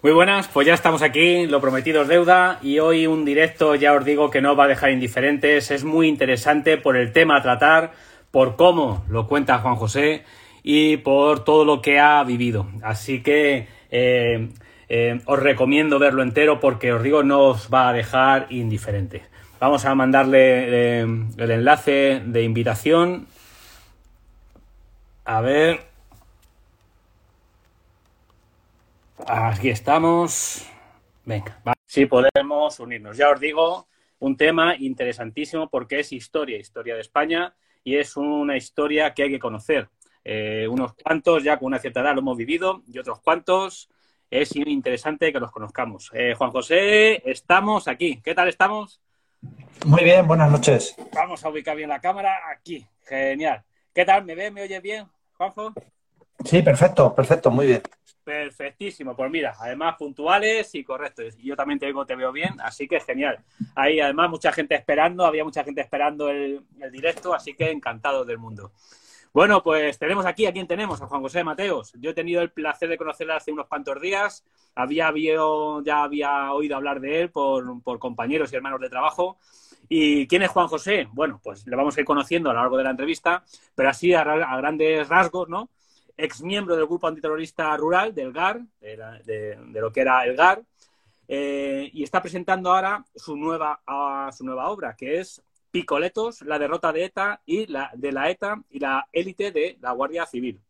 Muy buenas, pues ya estamos aquí, lo prometido es deuda y hoy un directo ya os digo que no va a dejar indiferentes, es muy interesante por el tema a tratar, por cómo lo cuenta Juan José y por todo lo que ha vivido. Así que eh, eh, os recomiendo verlo entero porque os digo no os va a dejar indiferentes. Vamos a mandarle eh, el enlace de invitación. A ver. Aquí estamos. Venga, si podemos unirnos. Ya os digo, un tema interesantísimo porque es historia, historia de España y es una historia que hay que conocer. Eh, unos cuantos ya con una cierta edad lo hemos vivido y otros cuantos es interesante que los conozcamos. Eh, Juan José, estamos aquí. ¿Qué tal estamos? Muy bien, buenas noches. Vamos a ubicar bien la cámara aquí. Genial. ¿Qué tal? ¿Me ve? ¿Me oye bien, Juanjo? Sí, perfecto, perfecto, muy bien. Perfectísimo. Pues mira, además puntuales y correctos. Yo también te, veo, te veo bien, así que genial. Hay además mucha gente esperando, había mucha gente esperando el, el directo, así que encantado del mundo. Bueno, pues tenemos aquí, ¿a quién tenemos? A Juan José Mateos. Yo he tenido el placer de conocerle hace unos cuantos días. Había, ya había oído hablar de él por, compañeros y hermanos de trabajo. ¿Y quién es Juan José? Bueno, pues le vamos a ir conociendo a lo largo de la entrevista, pero así a, grandes rasgos, ¿no? Ex miembro del grupo antiterrorista rural, del GAR, de, lo que era el GAR, eh, y está presentando ahora su nueva, su nueva obra, que es Picoletos, la derrota de ETA y la de la ETA y la élite de la Guardia Civil.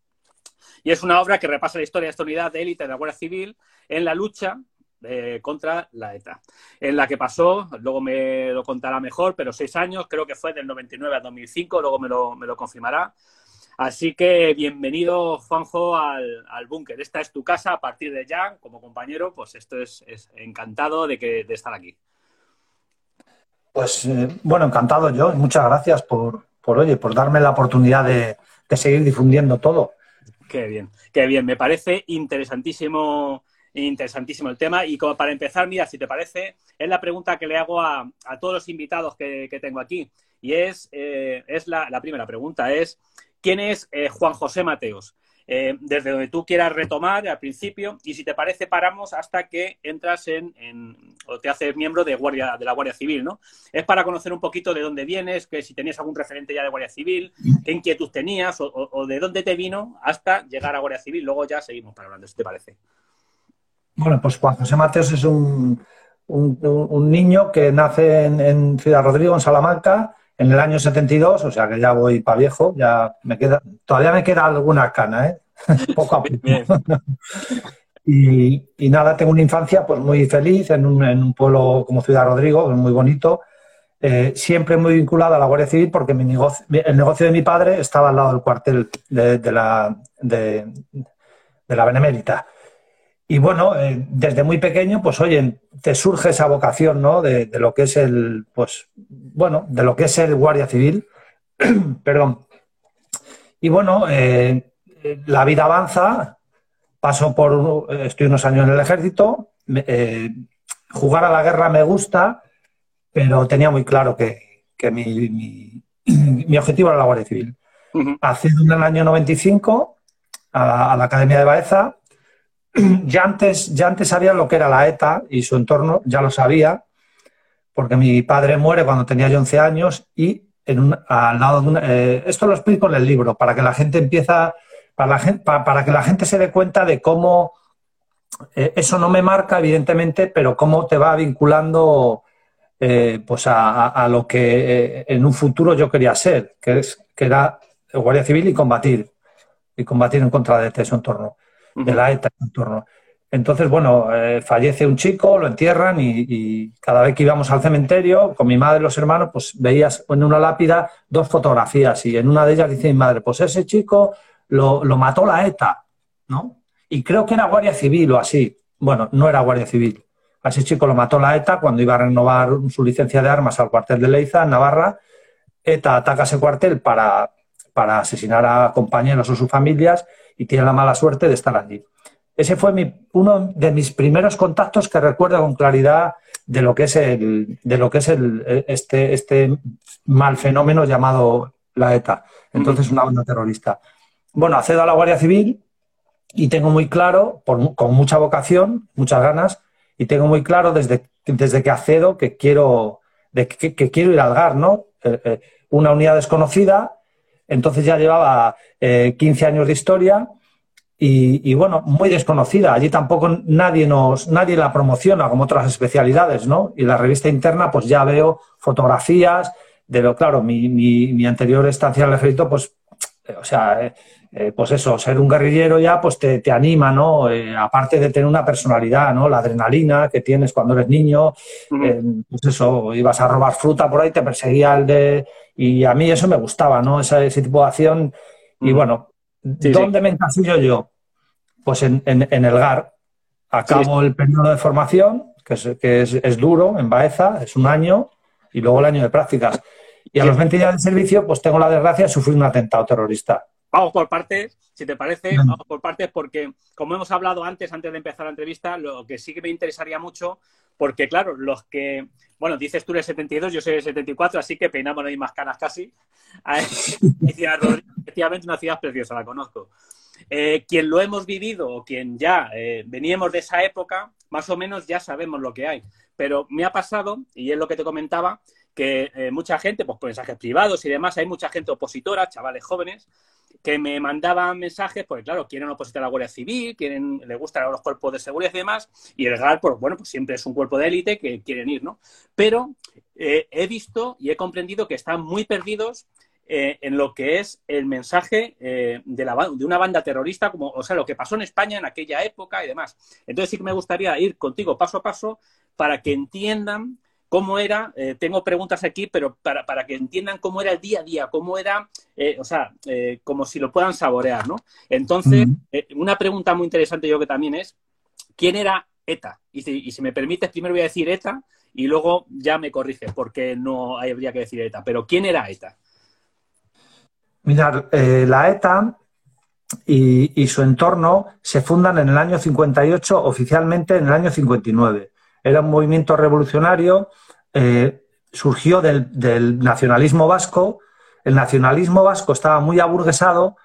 Y es una obra que repasa la historia de esta unidad de élite de la Guardia Civil en la lucha eh, contra la ETA, en la que pasó, luego me lo contará mejor, pero seis años, creo que fue del 99 al 2005, luego me lo, me lo confirmará. Así que bienvenido, Juanjo, al, al búnker. Esta es tu casa a partir de ya, como compañero, pues esto es, es encantado de, que, de estar aquí. Pues eh, bueno, encantado yo. Muchas gracias por, por, oye, por darme la oportunidad de, seguir difundiendo todo. Qué bien, qué bien. Me parece interesantísimo, interesantísimo el tema. Y como para empezar, mira, si te parece, es la pregunta que le hago a, todos los invitados que, tengo aquí. Y es, eh, es la, primera pregunta, es ¿quién es eh, Juan José Mateos? Eh, desde donde tú quieras retomar al principio y si te parece paramos hasta que entras en, o te haces miembro de, guardia, de la Guardia Civil, ¿no? Es para conocer un poquito de dónde vienes, que si tenías algún referente ya de Guardia Civil, qué inquietud tenías o, de dónde te vino hasta llegar a Guardia Civil. Luego ya seguimos para hablando, si te parece. Bueno, pues Juan José Mateos es un, niño que nace en Ciudad Rodrigo, en Salamanca, en el año 72, o sea que ya voy para viejo, ya me queda, todavía me queda alguna cana, ¿eh? poco a poco. y, nada, tengo una infancia pues muy feliz en un, pueblo como Ciudad Rodrigo, muy bonito, eh, siempre muy vinculado a la Guardia Civil porque mi negocio, el negocio de mi padre estaba al lado del cuartel de, la, de, la Benemérita. Y bueno, eh, desde muy pequeño, pues oye, te surge esa vocación, ¿no? De, lo que es el, pues, bueno, de lo que es el guardia civil. Perdón. Y bueno, eh, la vida avanza, paso por, estoy unos años en el ejército, eh, jugar a la guerra me gusta, pero tenía muy claro que, mi, mi, objetivo era la Guardia Civil. Accedido en el año 95 a la Academia de Baeza ya antes, ya antes sabía lo que era la ETA y su entorno, ya lo sabía, porque mi padre muere cuando tenía yo 11 años y en al lado de una, eh, esto lo explico en el libro, para que la gente empieza, para, la para, que la gente se dé cuenta de cómo, eh, eso no me marca, evidentemente, pero cómo te va vinculando eh, pues a, lo que en un futuro yo quería ser, que, es, que era Guardia Civil y combatir, y combatir en contra de su entorno de la ETA en torno. Entonces, bueno, eh, fallece un chico, lo entierran y, cada vez que íbamos al cementerio, con mi madre y los hermanos, pues veías en una lápida dos fotografías y en una de ellas dice mi madre, pues ese chico lo, mató la ETA, ¿no? Y creo que era Guardia Civil o así. Bueno, no era Guardia Civil. A ese chico lo mató la ETA cuando iba a renovar su licencia de armas al cuartel de Leiza, en Navarra. ETA ataca ese cuartel para, para asesinar a compañeros o sus familias y tiene la mala suerte de estar allí. Ese fue uno de mis primeros contactos que recuerdo con claridad de lo que es el, de lo que es el, este, este mal fenómeno llamado la ETA. Entonces, una banda terrorista. Bueno, accedo a la Guardia Civil y tengo muy claro, con mucha vocación, muchas ganas, y tengo muy claro desde, desde que accedo que quiero, de que, quiero ir al GAR, ¿no? Eh, eh, una unidad desconocida, entonces ya llevaba 15 años de historia y, bueno, muy desconocida. Allí tampoco nadie nos, nadie la promociona como otras especialidades, ¿no? Y la revista interna, pues ya veo fotografías de lo, claro, mi, mi, mi anterior estancia en el ejército, pues, eh, o sea, eh, eh, pues eso, ser un guerrillero ya, pues te, te anima, ¿no? aparte de tener una personalidad, ¿no? La adrenalina que tienes cuando eres niño, pues eso, ibas a robar fruta por ahí, te perseguía el de... Y a mí eso me gustaba, ¿no? Ese, ese tipo de acción. Y bueno, ¿Dónde me encasillo yo? Pues en, el GAR. Acabo el periodo de formación, que, es, que es, duro, en Baeza, es un año, y luego el año de prácticas. Y a los 20 días de servicio, pues tengo la desgracia de sufrir un atentado terrorista. Vamos por partes, si te parece, vamos por partes, porque como hemos hablado antes, antes de empezar la entrevista, lo que sí que me interesaría mucho, porque claro, los que, bueno, dices tú eres 72, yo soy el 74, así que peinamos las mismas canas casi. efectivamente, una ciudad preciosa, la conozco. Eh, quien lo hemos vivido o quien ya eh, veníamos de esa época, más o menos ya sabemos lo que hay. Pero me ha pasado, y es lo que te comentaba, que eh, mucha gente, pues por mensajes privados y demás, hay mucha gente opositora, chavales jóvenes, que me mandaban mensajes, porque claro, quieren opositar a la Guardia Civil, quieren, les gustan los cuerpos de seguridad y demás, y el GAR, pues bueno, pues siempre es un cuerpo de élite que quieren ir, ¿no? Pero he visto y he comprendido que están muy perdidos eh, en lo que es el mensaje eh, de, la, de, una banda terrorista, como, o sea, lo que pasó en España en aquella época y demás. Entonces sí que me gustaría ir contigo paso a paso para que entiendan cómo era, eh, tengo preguntas aquí, pero para, para, que entiendan cómo era el día a día, cómo era, o sea, como si lo puedan saborear, ¿no? Entonces, una pregunta muy interesante yo que también es, ¿quién era ETA? Y si, y si me permites, primero voy a decir ETA y luego ya me corrige, porque no habría que decir ETA, pero ¿quién era ETA? Mirad, eh, la ETA y, su entorno se fundan en el año 58, oficialmente en el año 59. Era un movimiento revolucionario, eh, surgió del, nacionalismo vasco. El nacionalismo vasco estaba muy aburguesado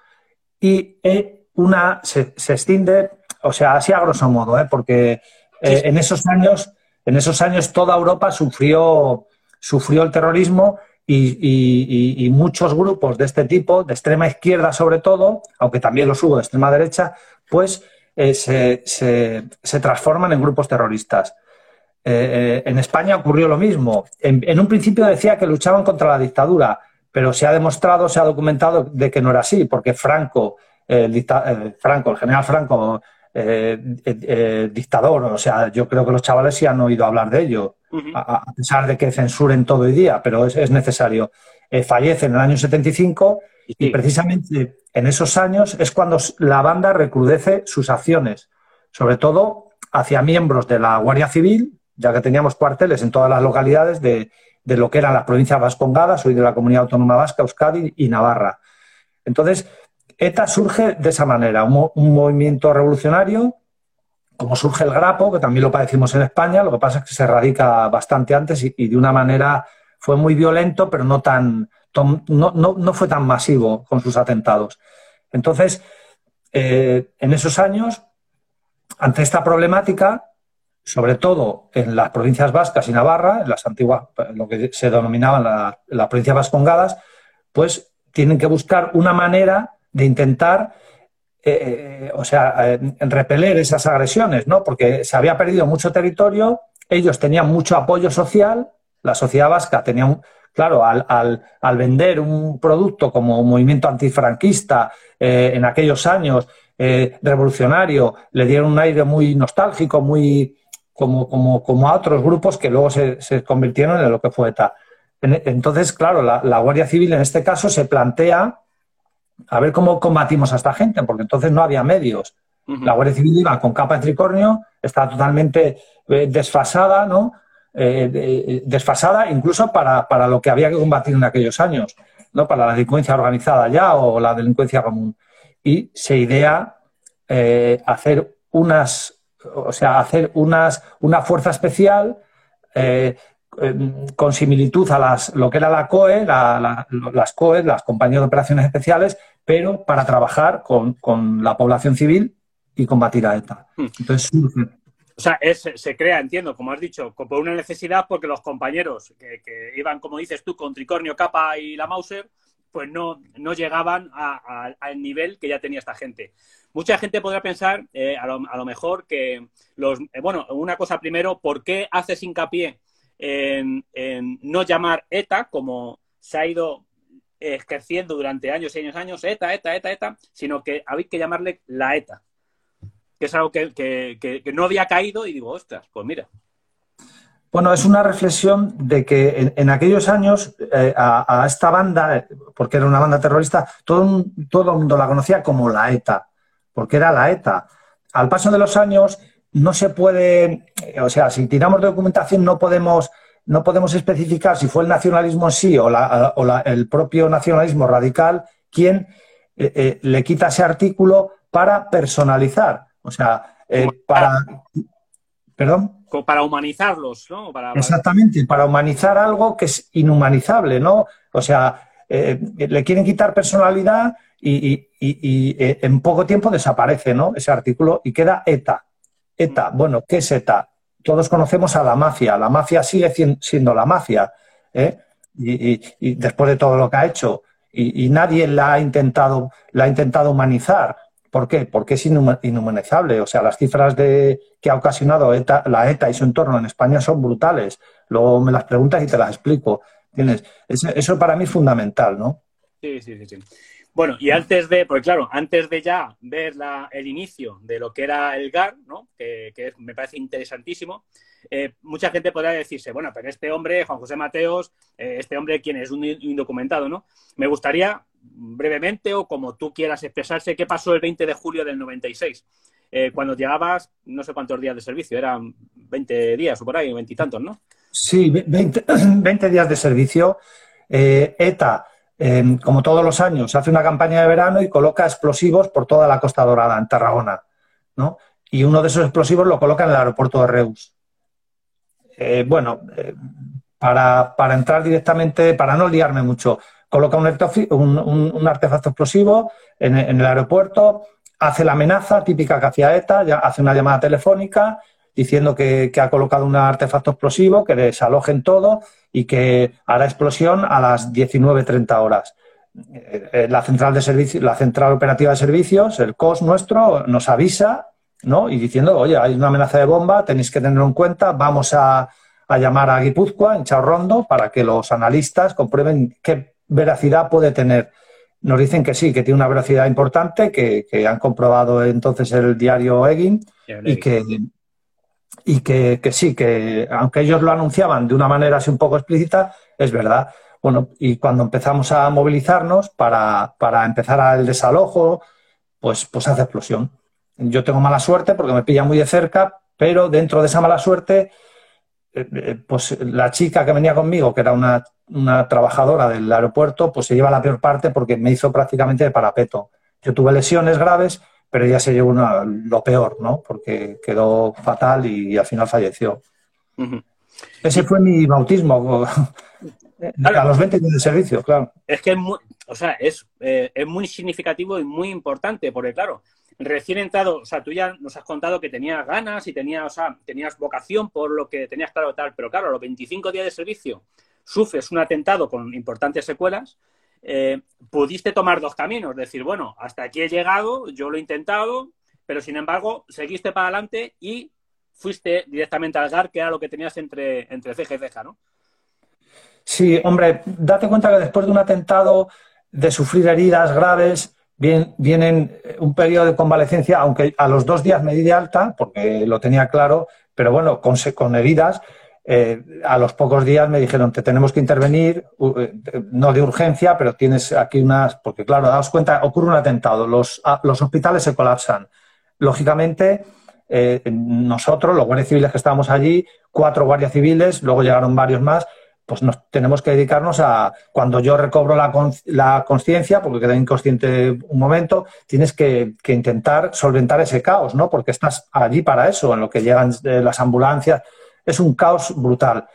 y eh, una se, extiende, o sea, así a grosso modo, porque en esos años, en esos años toda Europa sufrió, sufrió el terrorismo y, muchos grupos de este tipo, de extrema izquierda sobre todo, aunque también los hubo de extrema derecha, pues eh, se, transforman en grupos terroristas. Eh, eh, en España ocurrió lo mismo. En, un principio decía que luchaban contra la dictadura, pero se ha demostrado, se ha documentado de que no era así, porque Franco, el, Franco, el general Franco, dictador, o sea, yo creo que los chavales sí han oído hablar de ello a, pesar de que censuren todo el día, pero es, necesario. Eh, fallece en el año 75 y precisamente en esos años es cuando la banda recrudece sus acciones, sobre todo hacia miembros de la Guardia Civil, ya que teníamos cuarteles en todas las localidades de, lo que eran las provincias vascongadas, hoy de la Comunidad Autónoma Vasca, Euskadi y Navarra. Entonces, ETA surge de esa manera, un movimiento revolucionario como surge el grapo, que también lo padecimos en España, lo que pasa es que se radica bastante antes y, de una manera fue muy violento, pero no tan no, fue tan masivo con sus atentados. Entonces, eh, en esos años, ante esta problemática, sobre todo en las provincias vascas y Navarra, en las antiguas, lo que se denominaban las provincias vascongadas, pues tienen que buscar una manera de intentar eh, o sea, en repeler esas agresiones, ¿no? Porque se había perdido mucho territorio, ellos tenían mucho apoyo social, la sociedad vasca tenía, claro, al, al, vender un producto como un movimiento antifranquista eh, en aquellos años, eh, revolucionario, le dieron un aire muy nostálgico, muy como, como, como a otros grupos que luego se, se, convirtieron en lo que fue ETA. Entonces, claro, la, la Guardia Civil en este caso se plantea a ver cómo combatimos a esta gente, porque entonces no había medios. La Guardia Civil iba con capa de tricornio, estaba totalmente eh, desfasada, ¿no? Eh, eh, desfasada incluso para, lo que había que combatir en aquellos años, ¿no? Para la delincuencia organizada ya o la delincuencia común. Y se idea hacer unas, o sea, hacer unas, una fuerza especial con similitud a las, lo que era la COE, las COE, las compañías de operaciones especiales, pero para trabajar con, la población civil y combatir a ETA. Hmm. Entonces O sea, se crea, entiendo, como has dicho, por una necesidad porque los compañeros que, iban, como dices tú, con Tricornio, Capa y la Mauser, pues no, no llegaban al nivel que ya tenía esta gente. Mucha gente podrá pensar, eh, a, lo, mejor, que los. Eh, bueno, una cosa primero, ¿por qué haces hincapié en, no llamar ETA, como se ha ido ejerciendo durante años y años, años, ETA, ETA, ETA, ETA, sino que habéis que llamarle la ETA? Que es algo que, no había caído y digo, ostras, pues mira. Bueno, es una reflexión de que en, aquellos años eh, a, esta banda, porque era una banda terrorista, todo, todo el mundo la conocía como la ETA porque era la ETA. Al paso de los años no se puede, o sea, si tiramos de documentación no podemos, no podemos especificar si fue el nacionalismo en sí o, el propio nacionalismo radical quien eh, eh, le quita ese artículo para personalizar, o sea, eh, para... ¿Perdón? Para humanizarlos, ¿no? Exactamente, para humanizar algo que es inhumanizable, ¿no? O sea, le quieren quitar personalidad y, eh, en poco tiempo desaparece ¿no? ese artículo y queda ETA. ETA, bueno, ¿qué es ETA? Todos conocemos a la mafia, la mafia sigue siendo la mafia, ¿eh? y, después de todo lo que ha hecho, y, nadie la ha, intentado, la ha intentado humanizar. ¿Por qué? Porque es inhumanizable. O sea, las cifras de, que ha ocasionado ETA, la ETA y su entorno en España son brutales. Luego me las preguntas y te las explico. ¿Tienes? Eso, eso para mí es fundamental, ¿no? Sí, sí, sí. sí. Bueno, y antes de, porque claro, antes de ya ver el inicio de lo que era el GAR, ¿no? que, me parece interesantísimo, eh, mucha gente podrá decirse, bueno, pero este hombre, Juan José Mateos, eh, este hombre, ¿quién es? Un indocumentado, ¿no? Me gustaría brevemente o como tú quieras expresarse, ¿qué pasó el 20 de julio del 96? Eh, cuando llegabas, no sé cuántos días de servicio, eran 20 días o por ahí, veintitantos, ¿no? Sí, 20, 20, días de servicio. ETA como todos los años, hace una campaña de verano y coloca explosivos por toda la Costa Dorada, en Tarragona. ¿no? Y uno de esos explosivos lo coloca en el aeropuerto de Reus. Eh, bueno, eh, para, entrar directamente, para no liarme mucho, coloca un, artefacto explosivo en, el aeropuerto, hace la amenaza típica que hacía ETA, ya hace una llamada telefónica diciendo que, que ha colocado un artefacto explosivo, que desalojen todo y que hará explosión a las 19.30 horas. Eh, eh, la central de servicio, la central operativa de servicios, el COS nuestro, nos avisa, ¿no? Y diciendo, oye, hay una amenaza de bomba, tenéis que tenerlo en cuenta, vamos a, llamar a Guipúzcoa, en Chaurrondo, para que los analistas comprueben qué veracidad puede tener. Nos dicen que sí, que tiene una veracidad importante, que, han comprobado entonces el diario Egin y que, y que, sí, que aunque ellos lo anunciaban de una manera así un poco explícita, es verdad. Bueno, y cuando empezamos a movilizarnos para, para empezar el desalojo, pues, pues hace explosión. Yo tengo mala suerte porque me pilla muy de cerca, pero dentro de esa mala suerte, eh, eh, pues la chica que venía conmigo, que era una, una trabajadora del aeropuerto, pues se lleva la peor parte porque me hizo prácticamente de parapeto. Yo tuve lesiones graves, pero ya se llevó lo peor, ¿no? Porque quedó fatal y, al final falleció. Ese fue mi bautismo a los 20 años de servicio, claro. Es que es muy, o sea, es, eh, es muy significativo y muy importante, porque claro, recién entrado, o sea, tú ya nos has contado que tenías ganas y tenías, o sea, tenías vocación por lo que tenías claro tal, pero claro, a los 25 días de servicio sufres un atentado con importantes secuelas eh, pudiste tomar dos caminos, decir, bueno, hasta aquí he llegado, yo lo he intentado, pero sin embargo, seguiste para adelante y fuiste directamente al GAR, que era lo que tenías entre, entre ceja y ceja, ¿no? Sí, hombre, date cuenta que después de un atentado, de sufrir heridas graves, vienen un periodo de convalecencia, aunque a los dos días me di de alta, porque lo tenía claro, pero bueno, con, con heridas, eh, a los pocos días me dijeron, te tenemos que intervenir, eh, no de urgencia, pero tienes aquí unas, porque claro, daos cuenta, ocurre un atentado, los, hospitales se colapsan. Lógicamente, eh, nosotros, los guardias civiles que estábamos allí, cuatro guardias civiles, luego llegaron varios más, pues nos tenemos que dedicarnos a, cuando yo recobro la, conciencia, porque quedé inconsciente un momento, tienes que, intentar solventar ese caos, ¿no? Porque estás allí para eso, en lo que llegan las ambulancias es un caos brutal.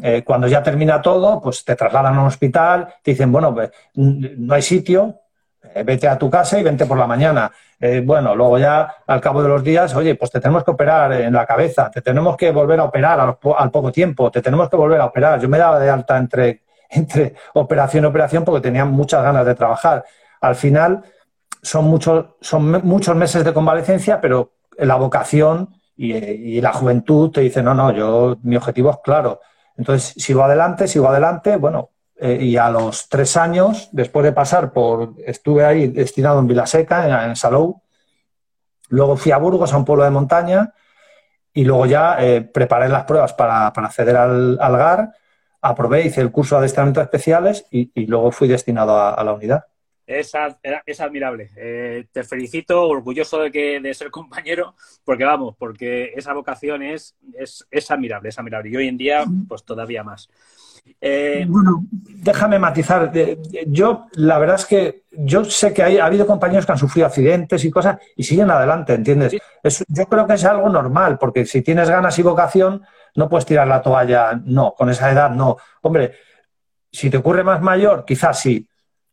Eh, cuando ya termina todo, pues te trasladan a un hospital, te dicen, bueno, pues, no hay sitio, eh, vete a tu casa y vente por la mañana. Eh, bueno, luego ya al cabo de los días, oye, pues te tenemos que operar en la cabeza, te tenemos que volver a operar al, poco tiempo, te tenemos que volver a operar. Yo me daba de alta entre, entre operación y operación porque tenía muchas ganas de trabajar. Al final son muchos, son muchos meses de convalecencia, pero la vocación y, la juventud te dice, no, no, yo, mi objetivo es claro. Entonces, sigo adelante, sigo adelante, bueno, eh, y a los tres años, después de pasar por, estuve ahí destinado en Vilaseca, en, Salou, luego fui a Burgos, a un pueblo de montaña, y luego ya eh, preparé las pruebas para, acceder al, GAR, aprobé, hice el curso de adiestramiento especiales y, luego fui destinado a, la unidad. Es, es admirable. Eh, te felicito, orgulloso de, que, de ser compañero, porque vamos, porque esa vocación es, es, es admirable, es admirable. Y hoy en día, pues todavía más. Eh, bueno, déjame matizar. Yo, la verdad es que yo sé que ha habido compañeros que han sufrido accidentes y cosas y siguen adelante, ¿entiendes? yo creo que es algo normal, porque si tienes ganas y vocación, no puedes tirar la toalla, no, con esa edad no. Hombre, si te ocurre más mayor, quizás sí.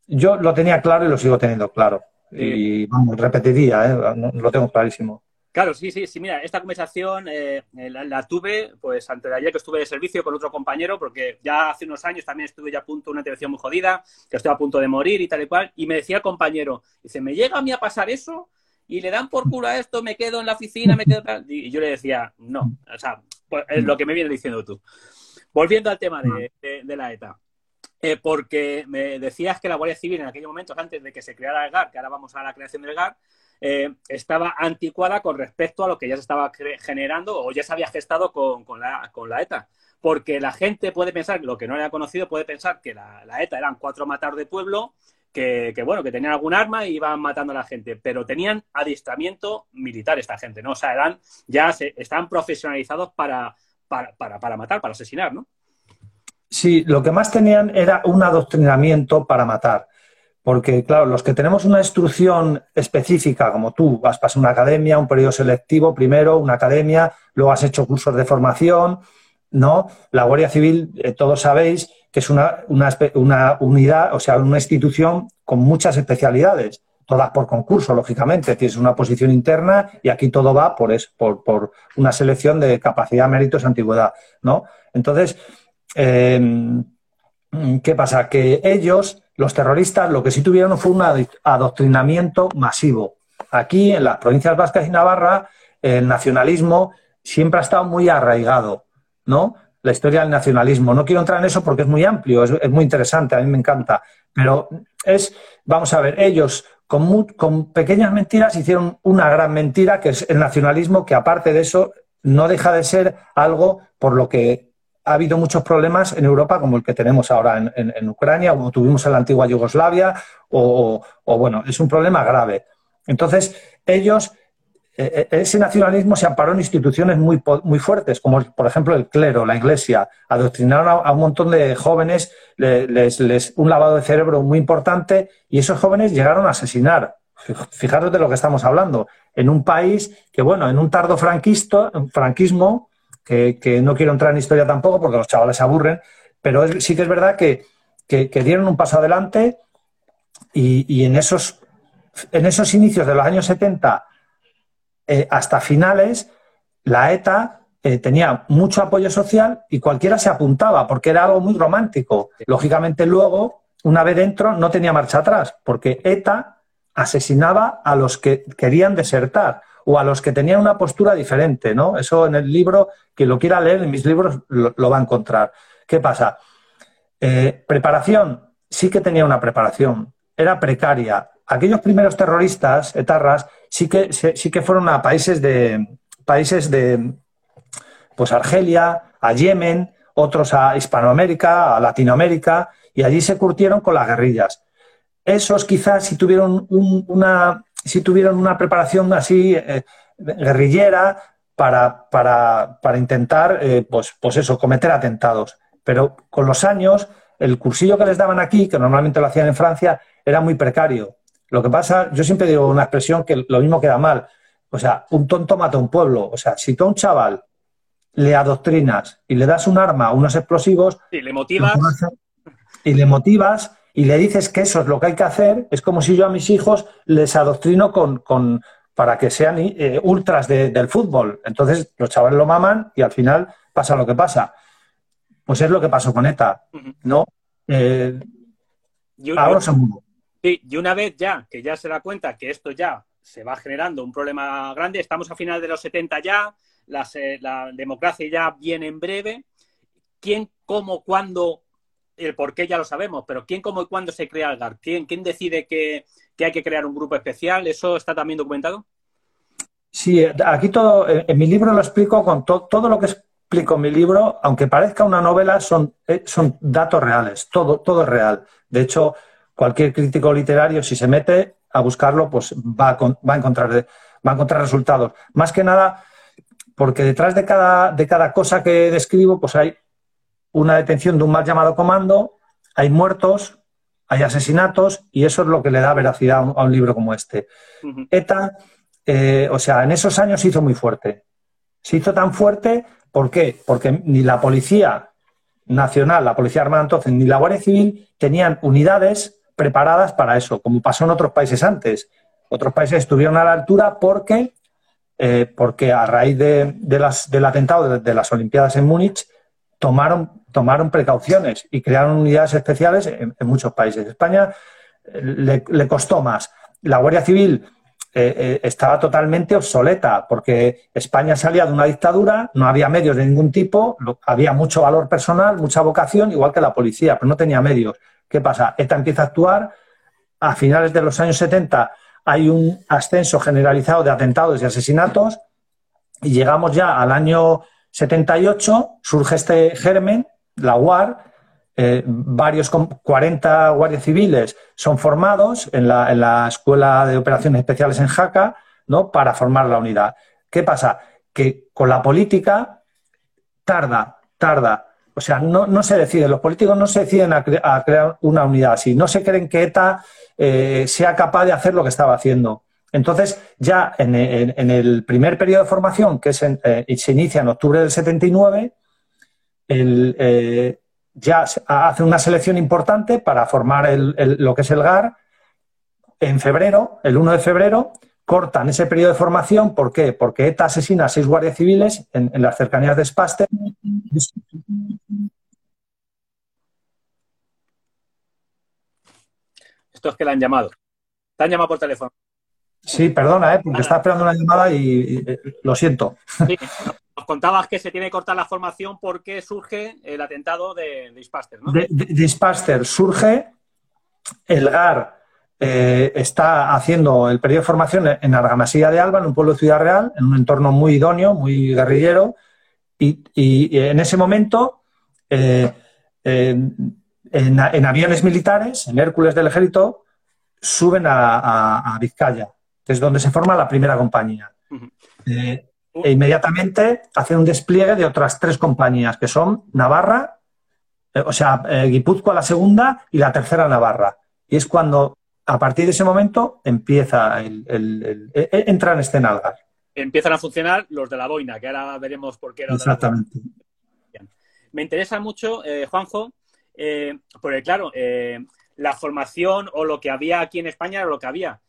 Yo lo tenía claro y lo sigo teniendo claro. Y vamos, repetiría, ¿eh? lo tengo clarísimo. Claro, sí, sí, sí. Mira, esta conversación eh, eh, la, tuve, pues, antes de ayer que estuve de servicio con otro compañero, porque ya hace unos años también estuve ya a punto de una intervención muy jodida, que estoy a punto de morir y tal y cual, y me decía el compañero, dice, ¿me llega a mí a pasar eso? Y le dan por culo a esto, me quedo en la oficina, me quedo tal. Y yo le decía, no, o sea, pues, es lo que me vienes diciendo tú. Volviendo al tema de, la ETA. Eh, porque me decías que la Guardia Civil en aquellos momentos, antes de que se creara el GAR, que ahora vamos a la creación del GAR, eh, estaba anticuada con respecto a lo que ya se estaba generando o ya se había gestado con, la, ETA. Porque la gente puede pensar, lo que no era conocido, puede pensar que la, ETA eran cuatro matar de pueblo, que, bueno, que tenían algún arma y iban matando a la gente, pero tenían adiestramiento militar esta gente, ¿no? O sea, eran, ya se, están profesionalizados para, para matar, para asesinar, ¿no? Sí, lo que más tenían era un adoctrinamiento para matar. Porque, claro, los que tenemos una instrucción específica, como tú, has pasado una academia, un periodo selectivo, primero una academia, luego has hecho cursos de formación, ¿no? La Guardia Civil, eh, todos sabéis que es una, una, unidad, o sea, una institución con muchas especialidades, todas por concurso, lógicamente. Tienes una posición interna y aquí todo va por, es, por, por una selección de capacidad, méritos, antigüedad, ¿no? Entonces, eh, ¿qué pasa? Que ellos los terroristas lo que sí tuvieron fue un adoctrinamiento masivo. Aquí, en las provincias vascas y Navarra, el nacionalismo siempre ha estado muy arraigado, ¿no? La historia del nacionalismo. No quiero entrar en eso porque es muy amplio, es, muy interesante, a mí me encanta. Pero es, vamos a ver, ellos con pequeñas mentiras hicieron una gran mentira, que es el nacionalismo, que aparte de eso no deja de ser algo por lo que ha habido muchos problemas en Europa como el que tenemos ahora en, Ucrania, o tuvimos en la antigua Yugoslavia, o, bueno, es un problema grave. Entonces, ellos, eh, eh, ese nacionalismo se amparó en instituciones muy, muy fuertes, como por ejemplo el clero, la iglesia, adoctrinaron a, un montón de jóvenes, les, un lavado de cerebro muy importante, y esos jóvenes llegaron a asesinar. Fijaros de lo que estamos hablando. En un país que, bueno, en un tardo franquismo, que, no quiero entrar en historia tampoco porque los chavales se aburren, pero sí que es verdad que, dieron un paso adelante y, en, esos, en esos inicios de los años 70 eh, hasta finales, la ETA eh, tenía mucho apoyo social y cualquiera se apuntaba porque era algo muy romántico. Lógicamente luego, una vez dentro, no tenía marcha atrás porque ETA asesinaba a los que querían desertar o a los que tenían una postura diferente, ¿no? Eso en el libro, quien lo quiera leer, en mis libros lo, va a encontrar. ¿Qué pasa? Eh, preparación, sí que tenía una preparación, era precaria. Aquellos primeros terroristas, etarras, sí que, sí que fueron a países de, países de, pues Argelia, a Yemen, otros a Hispanoamérica, a Latinoamérica, y allí se curtieron con las guerrillas. Esos quizás si tuvieron una, si tuvieron una preparación así eh, guerrillera para, para, intentar, eh, pues, pues eso, cometer atentados. Pero con los años, el cursillo que les daban aquí, que normalmente lo hacían en Francia, era muy precario. Lo que pasa, yo siempre digo una expresión que lo mismo queda mal. O sea, un tonto mata a un pueblo. O sea, si tú a un chaval le adoctrinas y le das un arma, unos explosivos, y le motivas, y le motivas y le dices que eso es lo que hay que hacer, es como si yo a mis hijos les adoctrino con, con para que sean eh, ultras del fútbol. Entonces los chavales lo maman y al final pasa lo que pasa. Pues es lo que pasó con ETA, ¿no? Eh, ahora Sí, y una vez ya que ya se da cuenta que esto ya se va generando un problema grande, estamos a final de los 70 ya, eh, la democracia ya viene en breve. ¿Quién, cómo, cuándo, el por qué ya lo sabemos, pero quién, cómo y cuándo se crea el GAR? ¿Quién, quién decide que, hay que crear un grupo especial? ¿Eso está también documentado? Sí, aquí todo, en mi libro lo explico con todo lo que explico en mi libro, aunque parezca una novela, son, eh, son datos reales, todo, todo es real. De hecho, cualquier crítico literario, si se mete a buscarlo, pues va a, va a, encontrar, va a encontrar resultados. Más que nada, porque detrás de cada, de cada cosa que describo, pues hay una detención de un mal llamado comando, hay muertos, hay asesinatos, y eso es lo que le da veracidad a un, libro como este. ETA, eh, o sea, en esos años se hizo muy fuerte. Se hizo tan fuerte, ¿por qué? Porque ni la policía nacional, la Policía Armada entonces, ni la Guardia Civil tenían unidades preparadas para eso, como pasó en otros países antes. Otros países estuvieron a la altura porque, eh, porque a raíz de, las, del atentado de, las Olimpiadas en Múnich tomaron, tomaron precauciones y crearon unidades especiales en, muchos países. España eh, le, costó más. La Guardia Civil eh, estaba totalmente obsoleta porque España salía de una dictadura, no había medios de ningún tipo, había mucho valor personal, mucha vocación, igual que la policía, pero no tenía medios. ¿Qué pasa? ETA empieza a actuar, a finales de los años 70 hay un ascenso generalizado de atentados y asesinatos y llegamos ya al año 78, surge este germen, la UAR, eh, varios 40 guardias civiles son formados en la, en la, Escuela de Operaciones Especiales en Jaca ¿no? para formar la unidad. ¿Qué pasa? Que con la política tarda, tarda o sea, no, se decide, los políticos no se deciden a, crear una unidad así, no se creen que ETA eh, sea capaz de hacer lo que estaba haciendo. Entonces, ya en, el primer periodo de formación, que eh, se inicia en octubre del 79, eh, ya hace una selección importante para formar lo que es el GAR. En febrero, el 1 de febrero, cortan ese periodo de formación. ¿Por qué? Porque ETA asesina a seis guardias civiles en, las cercanías de Spaste. Esto es que le han llamado. Te han llamado por teléfono. Sí, perdona, ¿eh? porque estaba esperando una llamada y, lo siento. nos contabas que se tiene que cortar la formación porque surge el atentado de, Dispaster, ¿no? De, Dispaster surge el GAR eh, está haciendo el periodo de formación en Argamasilla de Alba, en un pueblo de Ciudad Real, en un entorno muy idóneo, muy guerrillero, y, en ese momento, eh, en, aviones militares, en Hércules del ejército, suben a, Vizcaya, que es donde se forma la primera compañía. Eh, e inmediatamente hacen un despliegue de otras tres compañías, que son Navarra, o sea, Guipúzcoa la segunda y la tercera Navarra. Y es cuando a partir de ese momento empieza el, e, e, entra en escena el GAR. Empiezan a funcionar los de la boina, que ahora veremos por qué era Exactamente. Me interesa mucho, eh, Juanjo, eh, porque claro, eh, la formación o lo que había aquí en España era lo que había.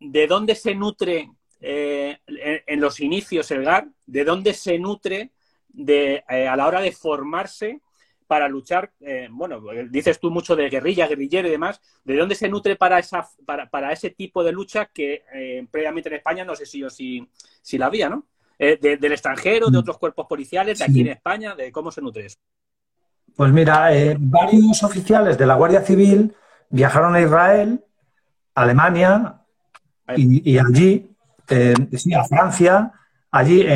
¿De dónde se nutre en, los inicios el GAR? ¿De dónde se nutre de, a la hora de formarse para luchar, eh, bueno, dices tú mucho de guerrilla, guerrillero y demás, ¿de dónde se nutre para, esa, para, ese tipo de lucha que eh, previamente en España no sé si o si, si la había, ¿no? Eh, del extranjero, de mm. otros cuerpos policiales, de aquí en España, de cómo se nutre eso. Pues mira, varios oficiales de la Guardia Civil viajaron a Israel, Alemania y, allí, sí, a Francia, allí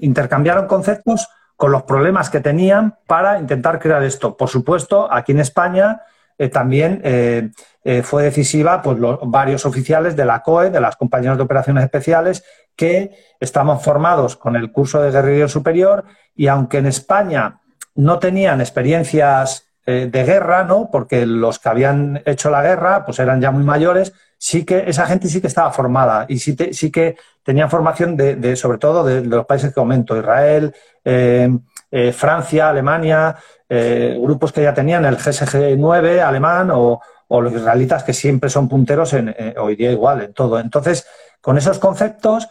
intercambiaron conceptos con los problemas que tenían para intentar crear esto. Por supuesto, aquí en España eh, también eh, eh, fue decisiva pues, los, varios oficiales de la COE, de las compañías de operaciones especiales, que estaban formados con el curso de guerrillero superior y aunque en España no tenían experiencias de guerra, ¿no? Porque los que habían hecho la guerra, pues eran ya muy mayores, sí que esa gente sí que estaba formada y sí, que tenían formación de, sobre todo de, los países que comento, Israel, eh, eh, Francia, Alemania, eh, grupos que ya tenían el GSG 9 alemán o, los israelitas que siempre son punteros en, hoy día igual en todo. Entonces, con esos conceptos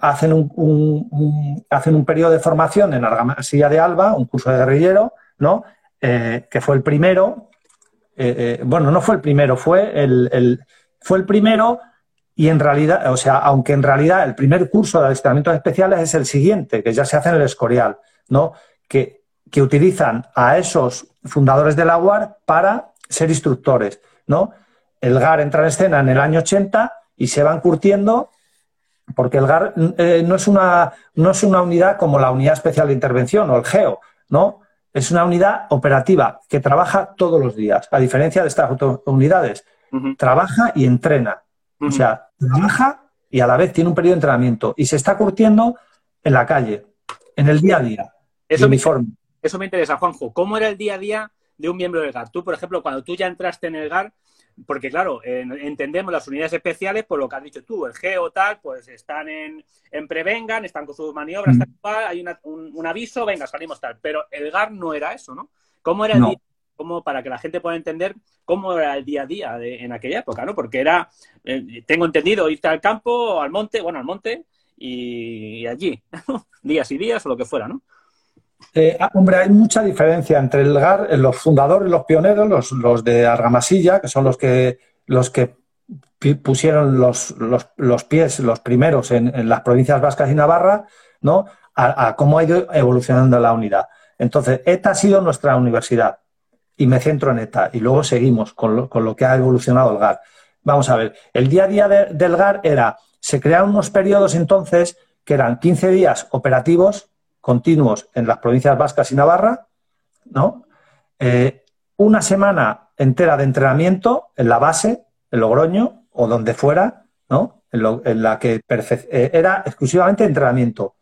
hacen, un, hacen un periodo de formación en Argamasilla de Alba, un curso de guerrillero, ¿no? Que fue el primero, bueno, no fue el primero, fue el, fue el primero y en realidad, o sea, aunque en realidad el primer curso de adiestramientos especiales es el siguiente, que ya se hace en el Escorial, ¿no? Que, que utilizan a esos fundadores de la UAR para ser instructores, ¿no? El GAR entra en escena en el año 80 y se van curtiendo porque el GAR eh, no, es una, no es una unidad como la Unidad Especial de Intervención o el GEO, ¿no? Es una unidad operativa que trabaja todos los días, a diferencia de estas unidades. Trabaja y entrena. O sea, trabaja y a la vez tiene un periodo de entrenamiento y se está curtiendo en la calle, en el día a día. Eso, uniforme. eso me interesa, Juanjo. ¿Cómo era el día a día de un miembro del GAR. Tú, por ejemplo, cuando tú ya entraste en el GAR, porque claro, entendemos las unidades especiales por lo que has dicho tú, el GEO tal, pues están en, prevengan, están con sus maniobras, tal, hay un, aviso, venga, salimos tal. Pero el GAR no era eso, ¿no? ¿Cómo era el día? Para que la gente pueda entender cómo era el día a día en aquella época, ¿no? Porque era, eh, tengo entendido, irte al campo, al monte, bueno, al monte y allí, días y días o lo que fuera, ¿no? Eh, ah, hombre, hay mucha diferencia entre el GAR, eh, los fundadores, los pioneros, los, de Argamasilla, que son los que, los que pusieron los, los, pies, los primeros en, las provincias vascas y Navarra, ¿no? A, cómo ha ido evolucionando la unidad. Entonces, ETA ha sido nuestra universidad y me centro en ETA y luego seguimos con lo, con lo que ha evolucionado el GAR. Vamos a ver, el día a día del GAR era, se crearon unos periodos entonces que eran 15 días operativos continuos en las provincias vascas y Navarra, ¿no? Eh, una semana entera de entrenamiento en la base, en Logroño o donde fuera, ¿no? En, la que eh, era exclusivamente entrenamiento.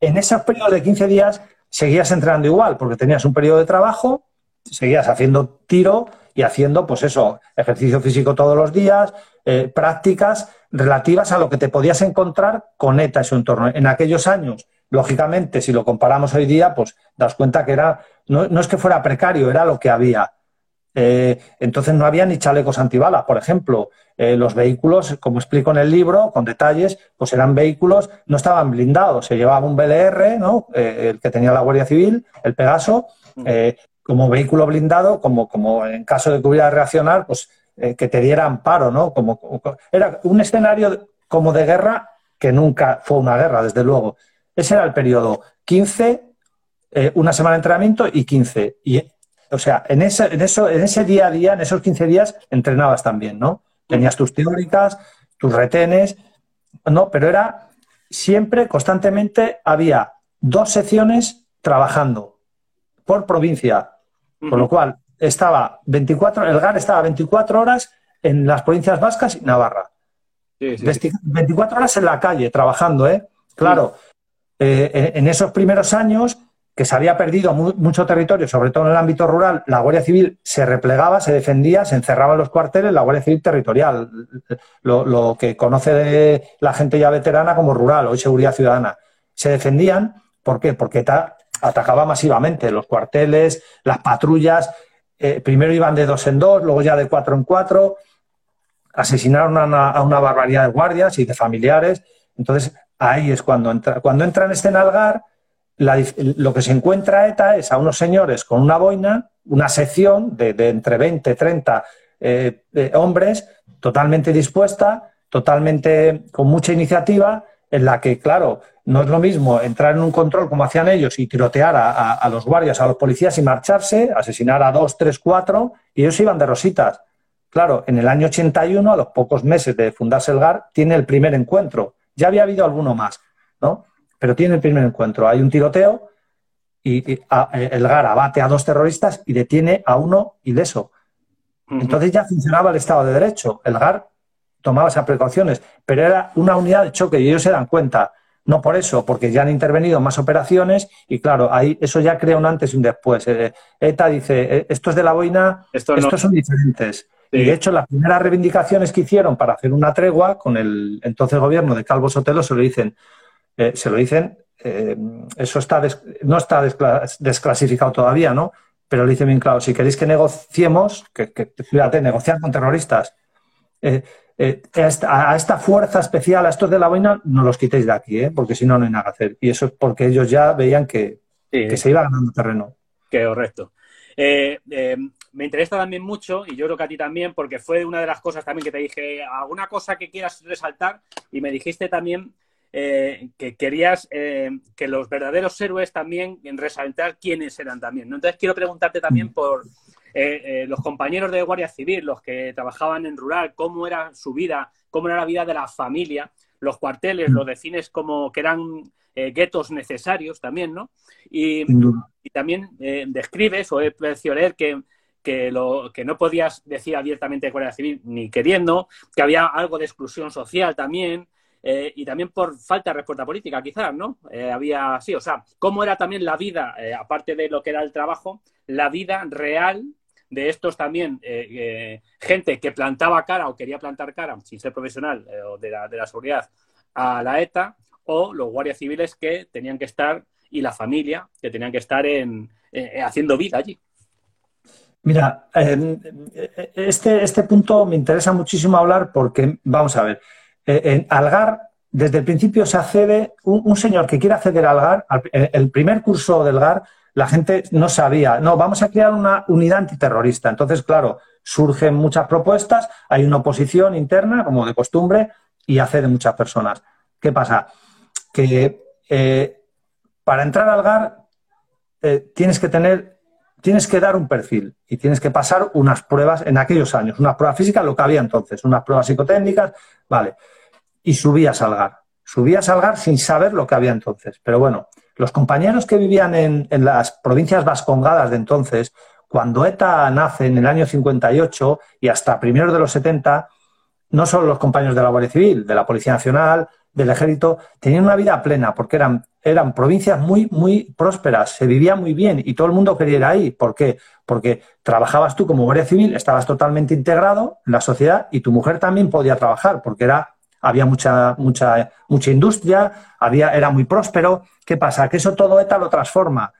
En esos periodos de 15 días seguías entrenando igual, porque tenías un periodo de trabajo, seguías haciendo tiro y haciendo, pues eso, ejercicio físico todos los días, eh, prácticas relativas a lo que te podías encontrar con ETA y su entorno. En aquellos años lógicamente, si lo comparamos hoy día, pues das cuenta que era, no, es que fuera precario, era lo que había. Eh, entonces no había ni chalecos antibalas, por ejemplo. Eh, los vehículos, como explico en el libro, con detalles, pues eran vehículos, no estaban blindados. Se llevaba un BLR, ¿no? Eh, el que tenía la Guardia Civil, el Pegaso, como vehículo blindado, como, como en caso de que hubiera reaccionar, pues que te diera amparo, ¿no? como, era un escenario como de guerra que nunca fue una guerra, desde luego. Ese era el periodo. 15, eh, una semana de entrenamiento y 15. Y, o sea, en ese, en, eso, en ese día a día, en esos 15 días, entrenabas también, ¿no? Tenías tus teóricas, tus retenes, ¿no? Pero era siempre, constantemente, había dos secciones trabajando por provincia. Con lo cual, estaba 24, el GAR estaba 24 horas en las provincias vascas y Navarra. 24 horas en la calle trabajando, ¿eh? Claro, eh, en esos primeros años, que se había perdido mucho territorio, sobre todo en el ámbito rural, la Guardia Civil se replegaba, se defendía, se encerraba en los cuarteles, la Guardia Civil territorial, lo, que conoce la gente ya veterana como rural, hoy seguridad ciudadana. Se defendían, ¿por qué? Porque atacaba masivamente los cuarteles, las patrullas, eh, primero iban de dos en dos, luego ya de cuatro en cuatro, asesinaron a una barbaridad de guardias y de familiares. Entonces, ahí es cuando entra, cuando entra en este nalgar, lo que se encuentra ETA es a unos señores con una boina, una sección de, entre 20 y 30 hombres, totalmente dispuesta, totalmente con mucha iniciativa, en la que, claro, no es lo mismo entrar en un control como hacían ellos y tirotear a, los guardias, a los policías y marcharse, asesinar a dos, tres, cuatro, y ellos iban de rositas. Claro, en el año 81, a los pocos meses de fundarse el GAR, tiene el primer encuentro. Ya había habido alguno más, ¿no? Pero tiene el primer encuentro. Hay un tiroteo y, eh, el GAR abate a dos terroristas y detiene a uno ileso. Entonces ya funcionaba el Estado de Derecho. El GAR tomaba esas precauciones, pero era una unidad de choque y ellos se dan cuenta. No por eso, porque ya han intervenido más operaciones y claro, ahí eso ya crea un antes y un después. Eh, ETA dice, eh, esto es de la boina, estos son diferentes. Y de hecho, las primeras reivindicaciones que hicieron para hacer una tregua con el entonces gobierno de Calvo Sotelo se lo dicen, se lo dicen, eh, eso está no está desclasificado todavía, ¿no? pero le dice bien claro, si queréis que negociemos, que, fíjate, negociar con terroristas, eh, eh, a, esta, fuerza especial, a estos de la vaina, no los quitéis de aquí, ¿eh? porque si no, no hay nada que hacer. Y eso es porque ellos ya veían que, se iba ganando terreno. Que correcto. me interesa también mucho, y yo creo que a ti también, porque fue una de las cosas también que te dije, alguna cosa que quieras resaltar, y me dijiste también eh, que querías eh, que los verdaderos héroes también resaltar quiénes eran también. Entonces quiero preguntarte también por eh, los compañeros de Guardia Civil, los que trabajaban en rural, cómo era su vida, cómo era la vida de la familia. Los cuarteles los defines como que eran guetos necesarios también, ¿no? Y, también describes o he parecido leer que que, lo, que no podías decir abiertamente de Guardia Civil ni queriendo, que había algo de exclusión social también, eh, y también por falta de respuesta política, quizás, ¿no? Eh, había, sí, o sea, cómo era también la vida, eh, aparte de lo que era el trabajo, la vida real de estos también, gente que plantaba cara o quería plantar cara, sin ser profesional o de la, de la seguridad, a la ETA, o los guardias civiles que tenían que estar, y la familia, que tenían que estar en, haciendo vida allí. Mira, este, este punto me interesa muchísimo hablar porque, vamos a ver, eh, en Algar, desde el principio se accede, un, señor que quiere acceder al GAR, el primer curso del GAR, la gente no sabía, no, vamos a crear una unidad antiterrorista. Entonces, claro, surgen muchas propuestas, hay una oposición interna, como de costumbre, y acceden muchas personas. ¿Qué pasa? Que eh, para entrar al GAR eh, tienes que tener, tienes que dar un perfil y tienes que pasar unas pruebas en aquellos años, unas pruebas físicas, lo que había entonces, unas pruebas psicotécnicas, vale y subí a Salgar. Subí a Salgar sin saber lo que había entonces. Pero bueno, los compañeros que vivían en, las provincias vascongadas de entonces, cuando ETA nace en el año 58 y hasta primeros de los 70, no solo los compañeros de la Guardia Civil, de la Policía Nacional, del Ejército, tenían una vida plena porque eran, eran provincias muy, muy prósperas, se vivía muy bien y todo el mundo quería ir ahí. ¿Por qué? Porque trabajabas tú como Guardia Civil, estabas totalmente integrado en la sociedad y tu mujer también podía trabajar porque era había mucha, mucha, mucha industria, había, era muy próspero. ¿Qué pasa? Que eso todo ETA lo transforma.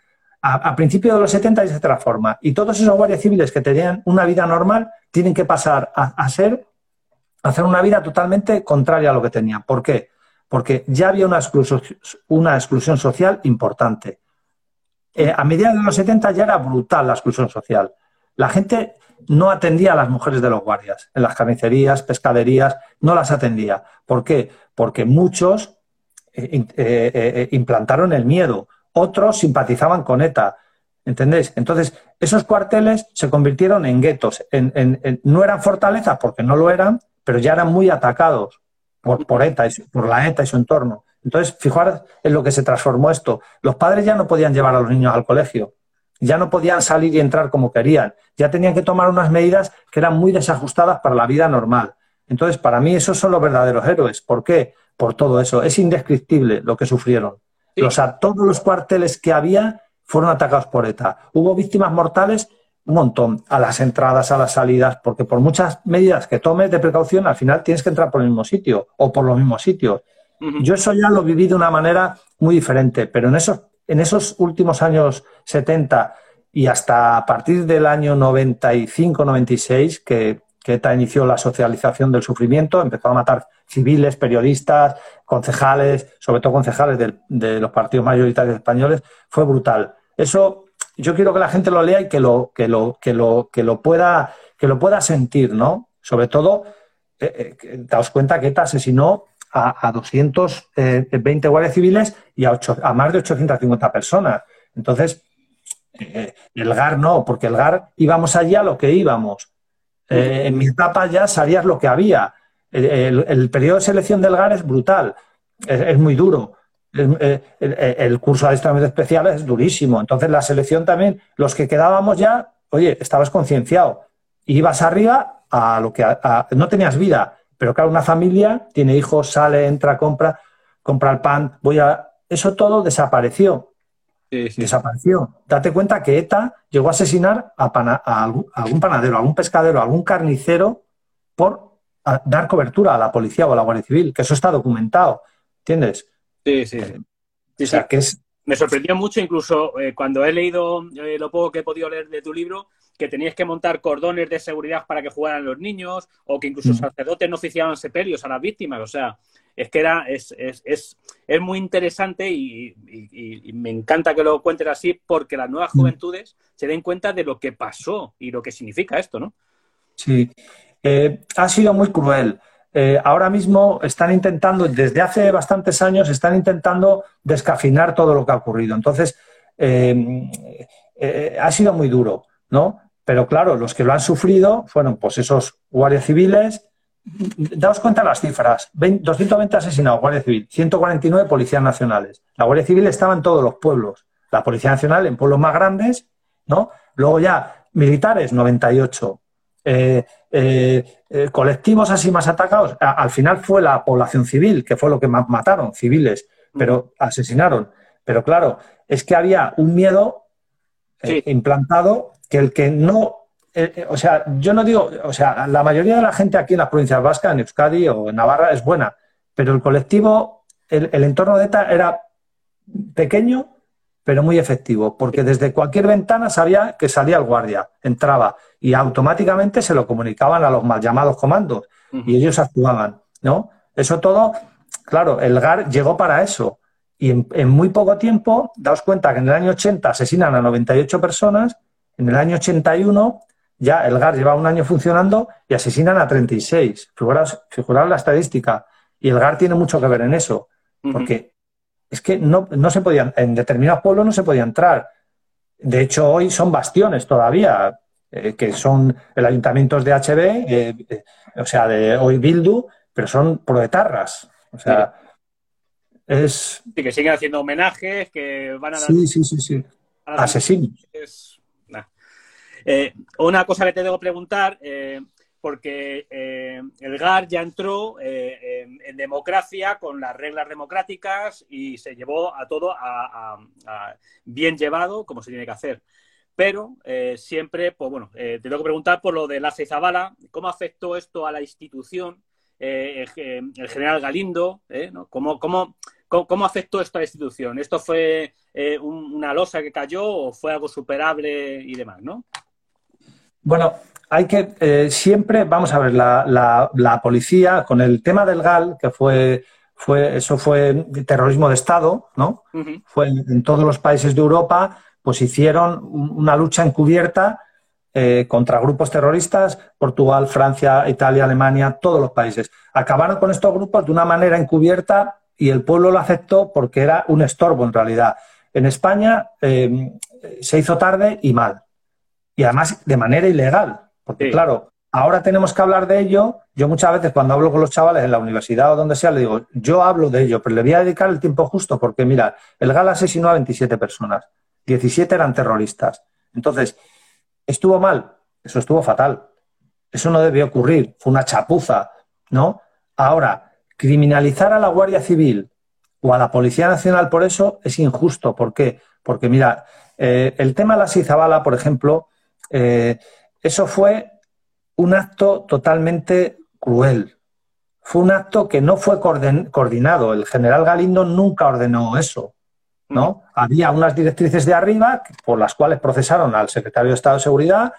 A, principios de los 70 se transforma. Y todos esos guardias civiles que tenían una vida normal tienen que pasar a, ser, a hacer una vida totalmente contraria a lo que tenían. ¿Por qué? Porque ya había una exclusión, una exclusión social importante. Eh, a mediados de los 70 ya era brutal la exclusión social. La gente no atendía a las mujeres de los guardias. En las carnicerías, pescaderías, no las atendía. ¿Por qué? Porque muchos eh, eh, eh, implantaron el miedo, otros simpatizaban con ETA. ¿Entendéis? Entonces, esos cuarteles se convirtieron en guetos. no eran fortalezas porque no lo eran, pero ya eran muy atacados por, por ETA, por la ETA y su entorno. Entonces, fijaros en lo que se transformó esto. Los padres ya no podían llevar a los niños al colegio ya no podían salir y entrar como querían, ya tenían que tomar unas medidas que eran muy desajustadas para la vida normal. Entonces, para mí esos son los verdaderos héroes. ¿Por qué? Por todo eso. Es indescriptible lo que sufrieron. O sea, todos los cuarteles que había fueron atacados por ETA. Hubo víctimas mortales un montón, a las entradas, a las salidas, porque por muchas medidas que tomes de precaución, al final tienes que entrar por el mismo sitio o por los mismos sitios. Yo eso ya lo viví de una manera muy diferente, pero en esos en esos últimos años 70 y hasta a partir del año 95-96, que, que ETA inició la socialización del sufrimiento, empezó a matar civiles, periodistas, concejales, sobre todo concejales de, los partidos mayoritarios españoles, fue brutal. Eso yo quiero que la gente lo lea y que lo, que lo, que lo, que lo, pueda, que lo pueda sentir, ¿no? Sobre todo, eh, eh, daos cuenta que ETA asesinó a, 220 guardias civiles y a, a, más de 850 personas. Entonces, eh, el GAR no, porque el GAR íbamos allí a lo que íbamos. Eh, en mi etapa ya sabías lo que había. El, periodo de selección del GAR es brutal, es, muy duro. Eh, el, curso de adiestramiento especial es durísimo. Entonces, la selección también, los que quedábamos ya, oye, estabas concienciado. Ibas arriba a lo que no tenías vida. Pero claro, una familia tiene hijos, sale, entra, compra, compra el pan, voy a... Eso todo desapareció. Desapareció. Date cuenta que ETA llegó a asesinar a, algún, panadero, a algún pescadero, a algún carnicero por dar cobertura a la policía o a la Guardia Civil, que eso está documentado. ¿Entiendes? Sí, sí. o sea, que es, Me sorprendió mucho, incluso eh, cuando he leído eh, lo poco que he podido leer de tu libro, que tenías que montar cordones de seguridad para que jugaran los niños, o que incluso mm. sacerdotes no oficiaban sepelios a las víctimas. O sea, es que era, es, es, es, es muy interesante y, me encanta que lo cuentes así, porque las nuevas mm. juventudes se den cuenta de lo que pasó y lo que significa esto, ¿no? Sí, eh, ha sido muy cruel. Eh, ahora mismo están intentando, desde hace bastantes años, están intentando descafinar todo lo que ha ocurrido. Entonces, eh, ha sido muy duro, ¿no? Pero claro, los que lo han sufrido fueron pues esos guardias civiles. Daos cuenta las cifras. 220 asesinados, Guardia Civil, 149 policías nacionales. La Guardia Civil estaba en todos los pueblos. La Policía Nacional en pueblos más grandes, ¿no? Luego ya militares, 98. Eh, eh, eh, colectivos así más atacados, al final fue la población civil, que fue lo que más mataron, civiles, pero asesinaron. Pero claro, es que había un miedo implantado que el que no o sea, yo no digo, o sea, la mayoría de la gente aquí en las provincias vascas, en Euskadi o en Navarra, es buena, pero el colectivo, el, el, entorno de ETA era pequeño pero muy efectivo, porque desde cualquier ventana sabía que salía el guardia, entraba y automáticamente se lo comunicaban a los mal llamados comandos y ellos actuaban, ¿no? Eso todo, claro, el GAR llegó para eso y en, muy poco tiempo, daos cuenta que en el año 80 asesinan a 98 personas, en el año 81 ya el GAR lleva un año funcionando y asesinan a 36. Figuraos, la estadística. Y el GAR tiene mucho que ver en eso, porque es que no, se podían, en determinados pueblos no se podía entrar. De hecho, hoy son bastiones todavía, eh, que son el ayuntamiento de HB, eh, eh, o sea, de hoy Bildu, pero son proetarras. O sea, es. Sí, que siguen haciendo homenajes, que van a dar. Sí, sí, sí, sí. Asesinos. una cosa que te debo preguntar, porque eh, el GAR ya entró eh, en, democracia con las reglas democráticas y se llevó a todo a, bien llevado como se tiene que hacer. Pero eh, siempre, pues bueno, te tengo que preguntar por lo de la Zabala, ¿cómo afectó esto a la institución? el general Galindo, ¿Cómo, cómo, afectó esto a la institución? ¿Esto fue una losa que cayó o fue algo superable y demás, no? Bueno, hay que eh, siempre, vamos a ver, la, policía, con el tema del GAL, que fue, fue eso fue terrorismo de Estado, ¿no? Fue en, todos los países de Europa, pues hicieron una lucha encubierta eh, contra grupos terroristas, Portugal, Francia, Italia, Alemania, todos los países. Acabaron con estos grupos de una manera encubierta y el pueblo lo aceptó porque era un estorbo en realidad. En España eh, se hizo tarde y mal. Y además de manera ilegal. Porque claro, ahora tenemos que hablar de ello. Yo muchas veces cuando hablo con los chavales en la universidad o donde sea, le digo, yo hablo de ello, pero le voy a dedicar el tiempo justo porque mira, el GAL asesinó a 27 personas, 17 eran terroristas. Entonces, ¿estuvo mal? Eso estuvo fatal. Eso no debió ocurrir, fue una chapuza, ¿no? Ahora, criminalizar a la Guardia Civil o a la Policía Nacional por eso es injusto. ¿Por qué? Porque, mira, eh, el tema de la Sizabala, por ejemplo, eh, eso fue un acto totalmente cruel. Fue un acto que no fue coordinado. El general Galindo nunca ordenó eso. ¿no? Mm. Había unas directrices de arriba por las cuales procesaron al secretario de Estado de Seguridad,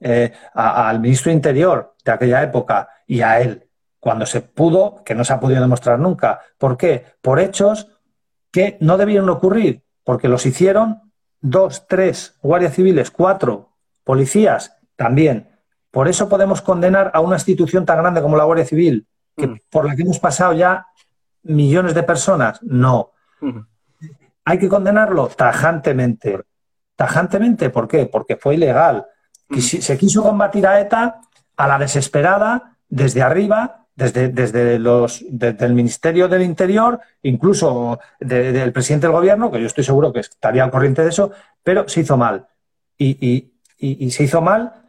eh, al ministro Interior de aquella época y a él, cuando se pudo, que no se ha podido demostrar nunca. ¿Por qué? Por hechos que no debieron ocurrir, porque los hicieron dos, tres guardias civiles, cuatro policías también. Por eso podemos condenar a una institución tan grande como la Guardia Civil, que, por la que hemos pasado ya millones de personas. No. Hay que condenarlo tajantemente. Tajantemente, ¿por qué? Porque fue ilegal. Se quiso combatir a ETA a la desesperada, desde arriba, desde, desde los, el Ministerio del Interior, incluso del presidente del gobierno, que yo estoy seguro que estaría al corriente de eso, pero se hizo mal. y, y se hizo mal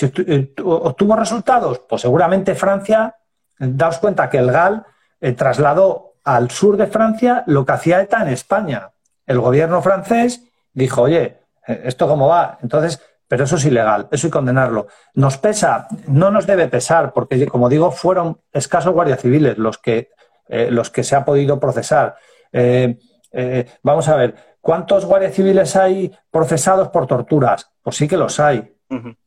eh, ¿Obtuvo resultados? Pues seguramente Francia, daos cuenta que el GAL eh, trasladó al sur de Francia lo que hacía ETA en España. El gobierno francés dijo, oye, eh, ¿esto cómo va? Entonces, pero eso es ilegal, eso hay que condenarlo. ¿Nos pesa? No nos debe pesar, porque, como digo, fueron escasos guardias civiles los que, los que se ha podido procesar. vamos a ver, ¿cuántos guardias civiles hay procesados por torturas? Pues sí que los hay.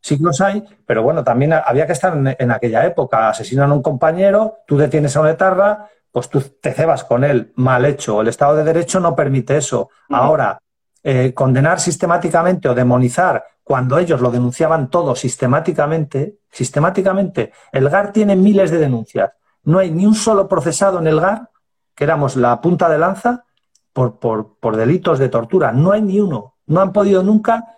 Sí que los hay, pero bueno, también había que estar en, aquella época. Asesinan a un compañero, tú detienes a una etarra, pues tú te cebas con él. Mal hecho. El Estado de Derecho no permite eso. Ahora, eh, condenar sistemáticamente o demonizar cuando ellos lo denunciaban todo sistemáticamente, sistemáticamente, el GAR tiene miles de denuncias. No hay ni un solo procesado en el GAR, que éramos la punta de lanza, por, por, delitos de tortura. No hay ni uno. No han podido nunca.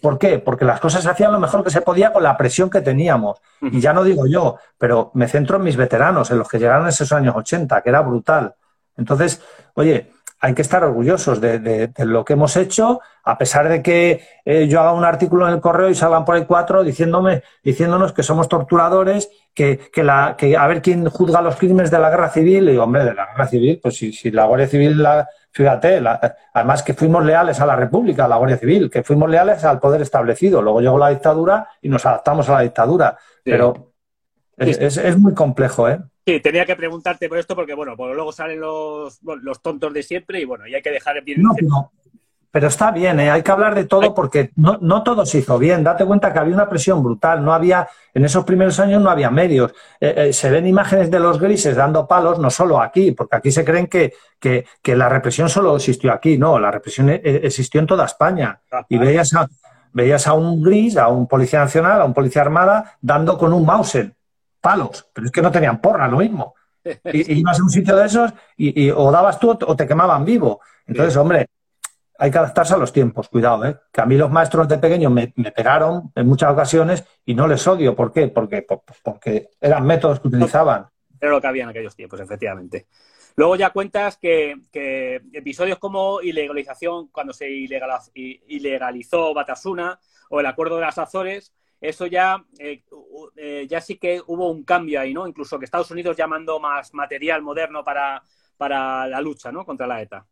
¿Por qué? Porque las cosas se hacían lo mejor que se podía con la presión que teníamos. Y ya no digo yo, pero me centro en mis veteranos, en los que llegaron en esos años 80, que era brutal. Entonces, oye, hay que estar orgullosos de, lo que hemos hecho, a pesar de que eh, yo haga un artículo en el correo y salgan por el cuatro diciéndome, diciéndonos que somos torturadores, que, que, la, que a ver quién juzga los crímenes de la guerra civil. Y digo, hombre, de la guerra civil, pues si, si la Guardia Civil, la, fíjate, además que fuimos leales a la República, a la Guardia Civil, que fuimos leales al poder establecido. Luego llegó la dictadura y nos adaptamos a la dictadura. Pero es, es muy complejo, ¿eh? Sí, tenía que preguntarte por esto porque, bueno, pues luego salen los, los tontos de siempre y, bueno, y hay que dejar bien... No, no, pero está bien, ¿eh? hay que hablar de todo porque no, no, todo se hizo bien. Date cuenta que había una presión brutal, no había, en esos primeros años no había medios. Eh, eh, se ven imágenes de los grises dando palos, no solo aquí, porque aquí se creen que, que, que la represión solo existió aquí, no, la represión existió en toda España. Y veías a, veías a un gris, a un policía nacional, a un policía armada, dando con un Mauser palos, pero es que no tenían porra, lo mismo. Y, ibas a un sitio de esos y, o dabas tú o te quemaban vivo. Entonces, hombre, hay que adaptarse a los tiempos, cuidado, ¿eh? que a mí los maestros de pequeño me, pegaron en muchas ocasiones y no les odio. ¿Por qué? Porque, porque eran métodos que utilizaban. Era lo que había en aquellos tiempos, efectivamente. Luego ya cuentas que, episodios como ilegalización, cuando se ilegalizó Batasuna o el Acuerdo de las Azores, eso ya, eh, eh, ya sí que hubo un cambio ahí, ¿no? Incluso que Estados Unidos ya mandó más material moderno para, para la lucha, ¿no? Contra la ETA.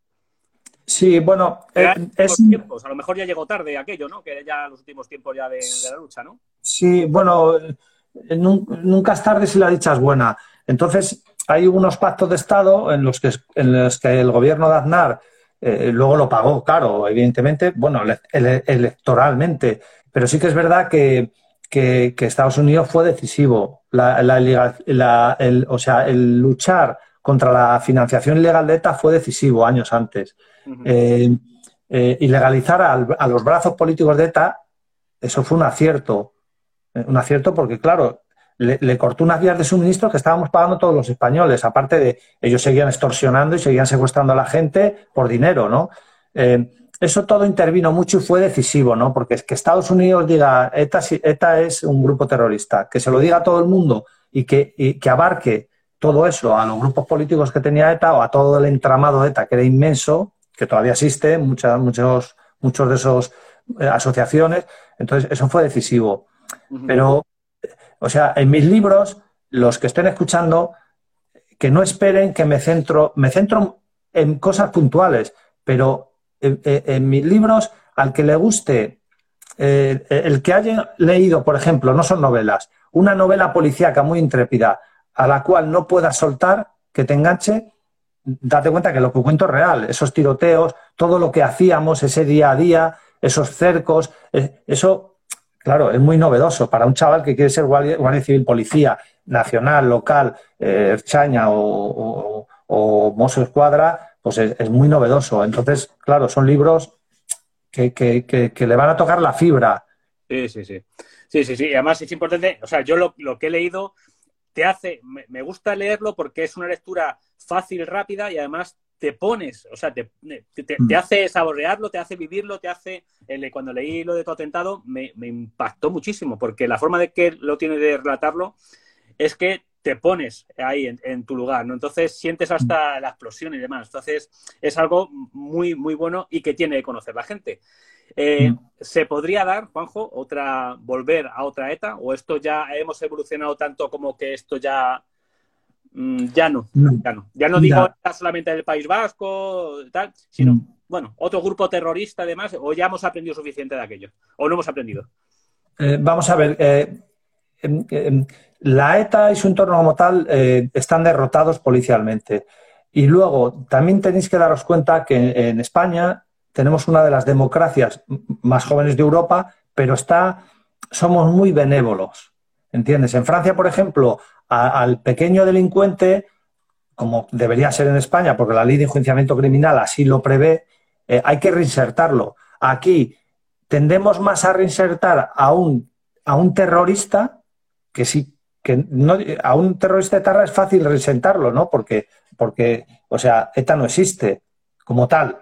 Sí, bueno, eh, a lo mejor ya llegó tarde aquello, ¿no? Que ya los últimos tiempos ya de, la lucha, ¿no? Sí, bueno, nunca es tarde si la dicha es buena. Entonces, hay unos pactos de Estado en los que, en los que el gobierno de Aznar luego lo pagó, claro, evidentemente, bueno, electoralmente, pero sí que es verdad que, Estados Unidos fue decisivo. el, o sea, el luchar contra la financiación ilegal de ETA fue decisivo años antes. Eh, eh, ilegalizar a, los brazos políticos de ETA, eso fue un acierto. Eh, un acierto porque, claro, le, cortó unas vías de suministro que estábamos pagando todos los españoles. Aparte de, ellos seguían extorsionando y seguían secuestrando a la gente por dinero, ¿no? Eso todo intervino mucho y fue decisivo, ¿no? Porque es que Estados Unidos diga ETA, ETA es un grupo terrorista, que se lo diga a todo el mundo y que, que abarque todo eso a los grupos políticos que tenía ETA o a todo el entramado de ETA, que era inmenso, que todavía existe, muchas, muchos, muchos de esos eh, asociaciones. Entonces, eso fue decisivo. Pero, o sea, en mis libros, los que estén escuchando, que no esperen que me centro, me centro en cosas puntuales, pero en, mis libros, al que le guste, eh, el que haya leído, por ejemplo, no son novelas, una novela policíaca muy intrépida, a la cual no puedas soltar, que te enganche, date cuenta que lo que cuento es real, esos tiroteos, todo lo que hacíamos ese día a día, esos cercos, eh, eso, claro, es muy novedoso para un chaval que quiere ser guardia, civil, policía, nacional, local, eh, Chaña o, o, o Escuadra, pues es, muy novedoso. Entonces, claro, son libros que, le van a tocar la fibra. Sí, sí, sí. Sí, sí, sí. Además es importante, o sea, yo lo, que he leído te hace, me, gusta leerlo porque es una lectura fácil, rápida y además te pones, o sea, te, te, mm. hace saborearlo, te hace vivirlo, te hace... cuando leí lo de tu atentado me, me, impactó muchísimo porque la forma de que lo tiene de relatarlo es que te pones ahí en, tu lugar, ¿no? Entonces sientes hasta la explosión y demás. Entonces es algo muy, muy bueno y que tiene que conocer la gente. Eh, mm. ¿Se podría dar, Juanjo, otra, volver a otra ETA? ¿O esto ya hemos evolucionado tanto como que esto ya, mm, ya, no, ya no? Ya no digo solamente del País Vasco, tal, sino, mm. bueno, otro grupo terrorista además, o ya hemos aprendido suficiente de aquello, o no hemos aprendido. Eh, vamos a ver, eh, em, em, la ETA y su entorno como tal eh, están derrotados policialmente. Y luego, también tenéis que daros cuenta que en España tenemos una de las democracias más jóvenes de Europa, pero está, somos muy benévolos. ¿Entiendes? En Francia, por ejemplo, al pequeño delincuente, como debería ser en España, porque la ley de enjuiciamiento criminal así lo prevé, eh, hay que reinsertarlo. Aquí tendemos más a reinsertar a un, a un terrorista que sí, que no, a un terrorista de Tarra es fácil reinsertarlo, ¿no? Porque, porque, o sea, ETA no existe como tal,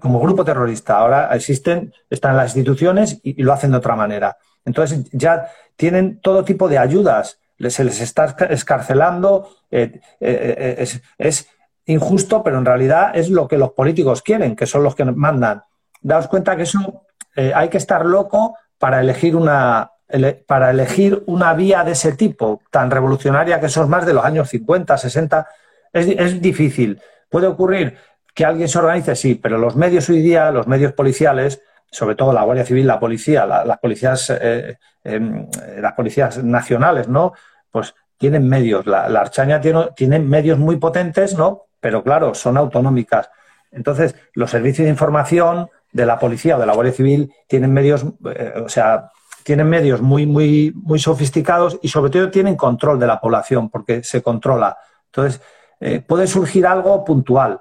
como, grupo terrorista. Ahora existen, están las instituciones y, lo hacen de otra manera. Entonces ya tienen todo tipo de ayudas, se les está escarcelando, eh, eh, eh, es, injusto, pero en realidad es lo que los políticos quieren, que son los que mandan. Daos cuenta que eso hay que estar loco para elegir una para elegir una vía de ese tipo, tan revolucionaria que son más de los años 50, 60, es, es difícil. Puede ocurrir que alguien se organice, sí, pero los medios hoy día, los medios policiales, sobre todo la Guardia Civil, la policía, las policías, eh, em, las policías nacionales, ¿no? Pues tienen medios. La, Archaña tiene, tiene, medios muy potentes, ¿no? Pero claro, son autonómicas. Entonces, los servicios de información de la policía o de la Guardia Civil tienen medios, eh, o sea, tienen medios muy, muy, muy sofisticados y sobre todo tienen control de la población porque se controla. Entonces, eh, puede surgir algo puntual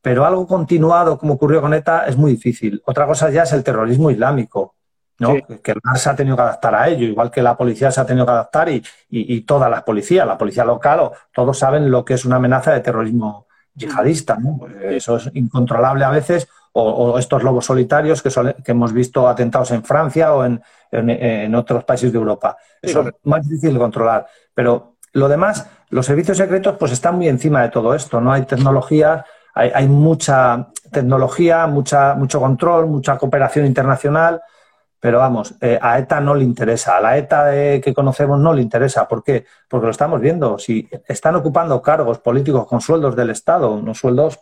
pero algo continuado como ocurrió con ETA es muy difícil. Otra cosa ya es el terrorismo islámico, ¿no? Que el MAR se ha tenido que adaptar a ello, igual que la policía se ha tenido que adaptar y, y, todas las policías, la policía local, todos saben lo que es una amenaza de terrorismo yihadista, ¿no? Pues eso es incontrolable a veces, o, estos lobos solitarios que, que, hemos visto atentados en Francia o en, en, otros países de Europa. Eso es más difícil de controlar. Pero lo demás, los servicios secretos pues están muy encima de todo esto, ¿no? Hay tecnologías hay, mucha tecnología, mucha, mucho control, mucha cooperación internacional, pero vamos, eh, a ETA no le interesa, a la ETA que conocemos no le interesa. ¿Por qué? Porque lo estamos viendo. Si están ocupando cargos políticos con sueldos del Estado, unos sueldos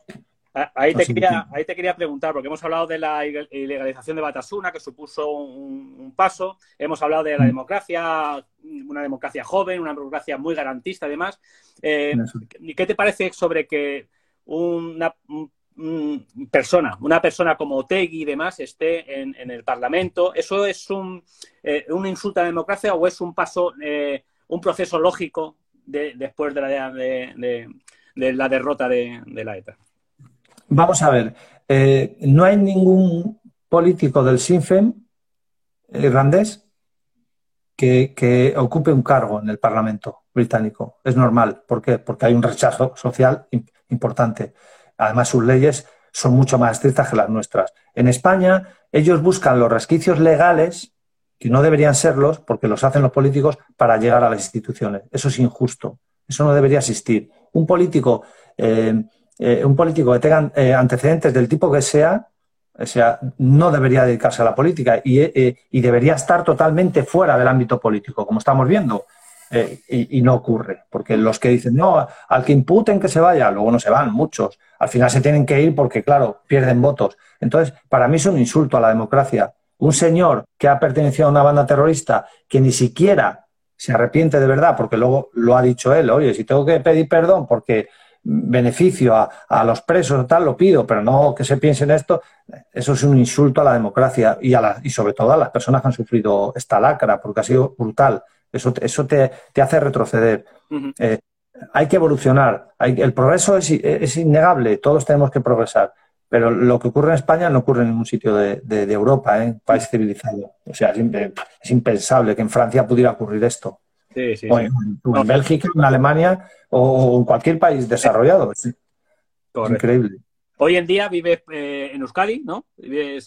Ahí te, quería, ahí te quería preguntar, porque hemos hablado de la ilegalización de Batasuna, que supuso un, paso. Hemos hablado de la mm. democracia, una democracia joven, una democracia muy garantista, además. Eh, ¿Qué te parece sobre que una persona, una persona como Otegui y demás esté en, el Parlamento. ¿Eso es un, eh, un, insulto a la democracia o es un paso, eh, un proceso lógico después de la, de, la derrota de, la ETA? Vamos a ver, eh, no hay ningún político del SINFEM irlandés que, que, ocupe un cargo en el Parlamento británico. Es normal. ¿Por qué? Porque hay un rechazo social importante. Además, sus leyes son mucho más estrictas que las nuestras. En España, ellos buscan los resquicios legales, que no deberían serlos, porque los hacen los políticos, para llegar a las instituciones. Eso es injusto. Eso no debería existir. Un político, eh, eh, un político que tenga eh, antecedentes del tipo que sea, o sea, no debería dedicarse a la política y, y debería estar totalmente fuera del ámbito político, como estamos viendo. Eh, y, no ocurre, porque los que dicen, no, al que imputen que se vaya, luego no se van, muchos. Al final se tienen que ir porque, claro, pierden votos. Entonces, para mí es un insulto a la democracia. Un señor que ha pertenecido a una banda terrorista que ni siquiera se arrepiente de verdad, porque luego lo ha dicho él, oye, si tengo que pedir perdón porque beneficio a, los presos tal, lo pido, pero no que se piense en esto, eso es un insulto a la democracia y, a la, y sobre todo a las personas que han sufrido esta lacra, porque ha sido brutal. Eso, eso te, hace retroceder. Eh, hay que evolucionar. el progreso es, innegable, todos tenemos que progresar. Pero lo que ocurre en España no ocurre en ningún sitio de, Europa, ¿eh? país civilizado. O sea, es, impensable que en Francia pudiera ocurrir esto. O en, Bélgica, en Alemania o en cualquier país desarrollado. Es, increíble. Hoy en día vives eh, en Euskadi, ¿no? Vives,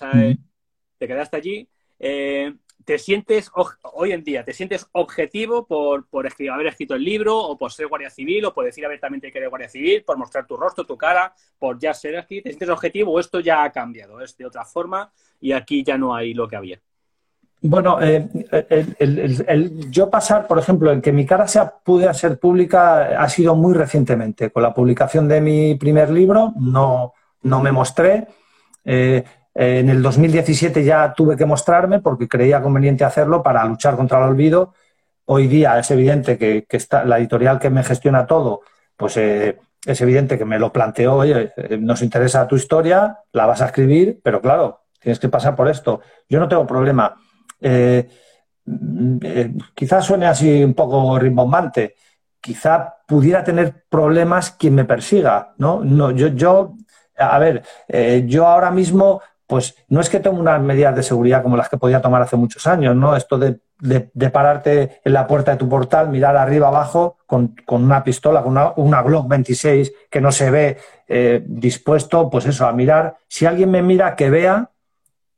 Te quedaste allí. Eh, ¿Te sientes, hoy en día, te sientes objetivo por, haber escrito el libro o por ser guardia civil o por decir abiertamente que eres guardia civil, por mostrar tu rostro, tu cara, por ya ser aquí? ¿Te sientes objetivo o esto ya ha cambiado? Es de otra forma y aquí ya no hay lo que había. Bueno, eh, el, yo pasar, por ejemplo, en que mi cara sea, pude ser pública ha sido muy recientemente. Con la publicación de mi primer libro no, no me mostré. Eh, en el 2017 ya tuve que mostrarme porque creía conveniente hacerlo para luchar contra el olvido. Hoy día es evidente que, la editorial que me gestiona todo, pues eh, es evidente que me lo planteó, oye, eh, nos interesa tu historia, la vas a escribir, pero claro, tienes que pasar por esto. Yo no tengo problema. Eh, eh, quizás suene así un poco rimbombante, quizá pudiera tener problemas quien me persiga, ¿no? no yo, yo, a ver, yo ahora mismo, pues no es que tome unas medidas de seguridad como las que podía tomar hace muchos años, ¿no? Esto de de, pararte en la puerta de tu portal, mirar arriba abajo con, una pistola, con una, Glock 26 que no se ve eh, dispuesto, pues eso, a mirar. Si alguien me mira, que vea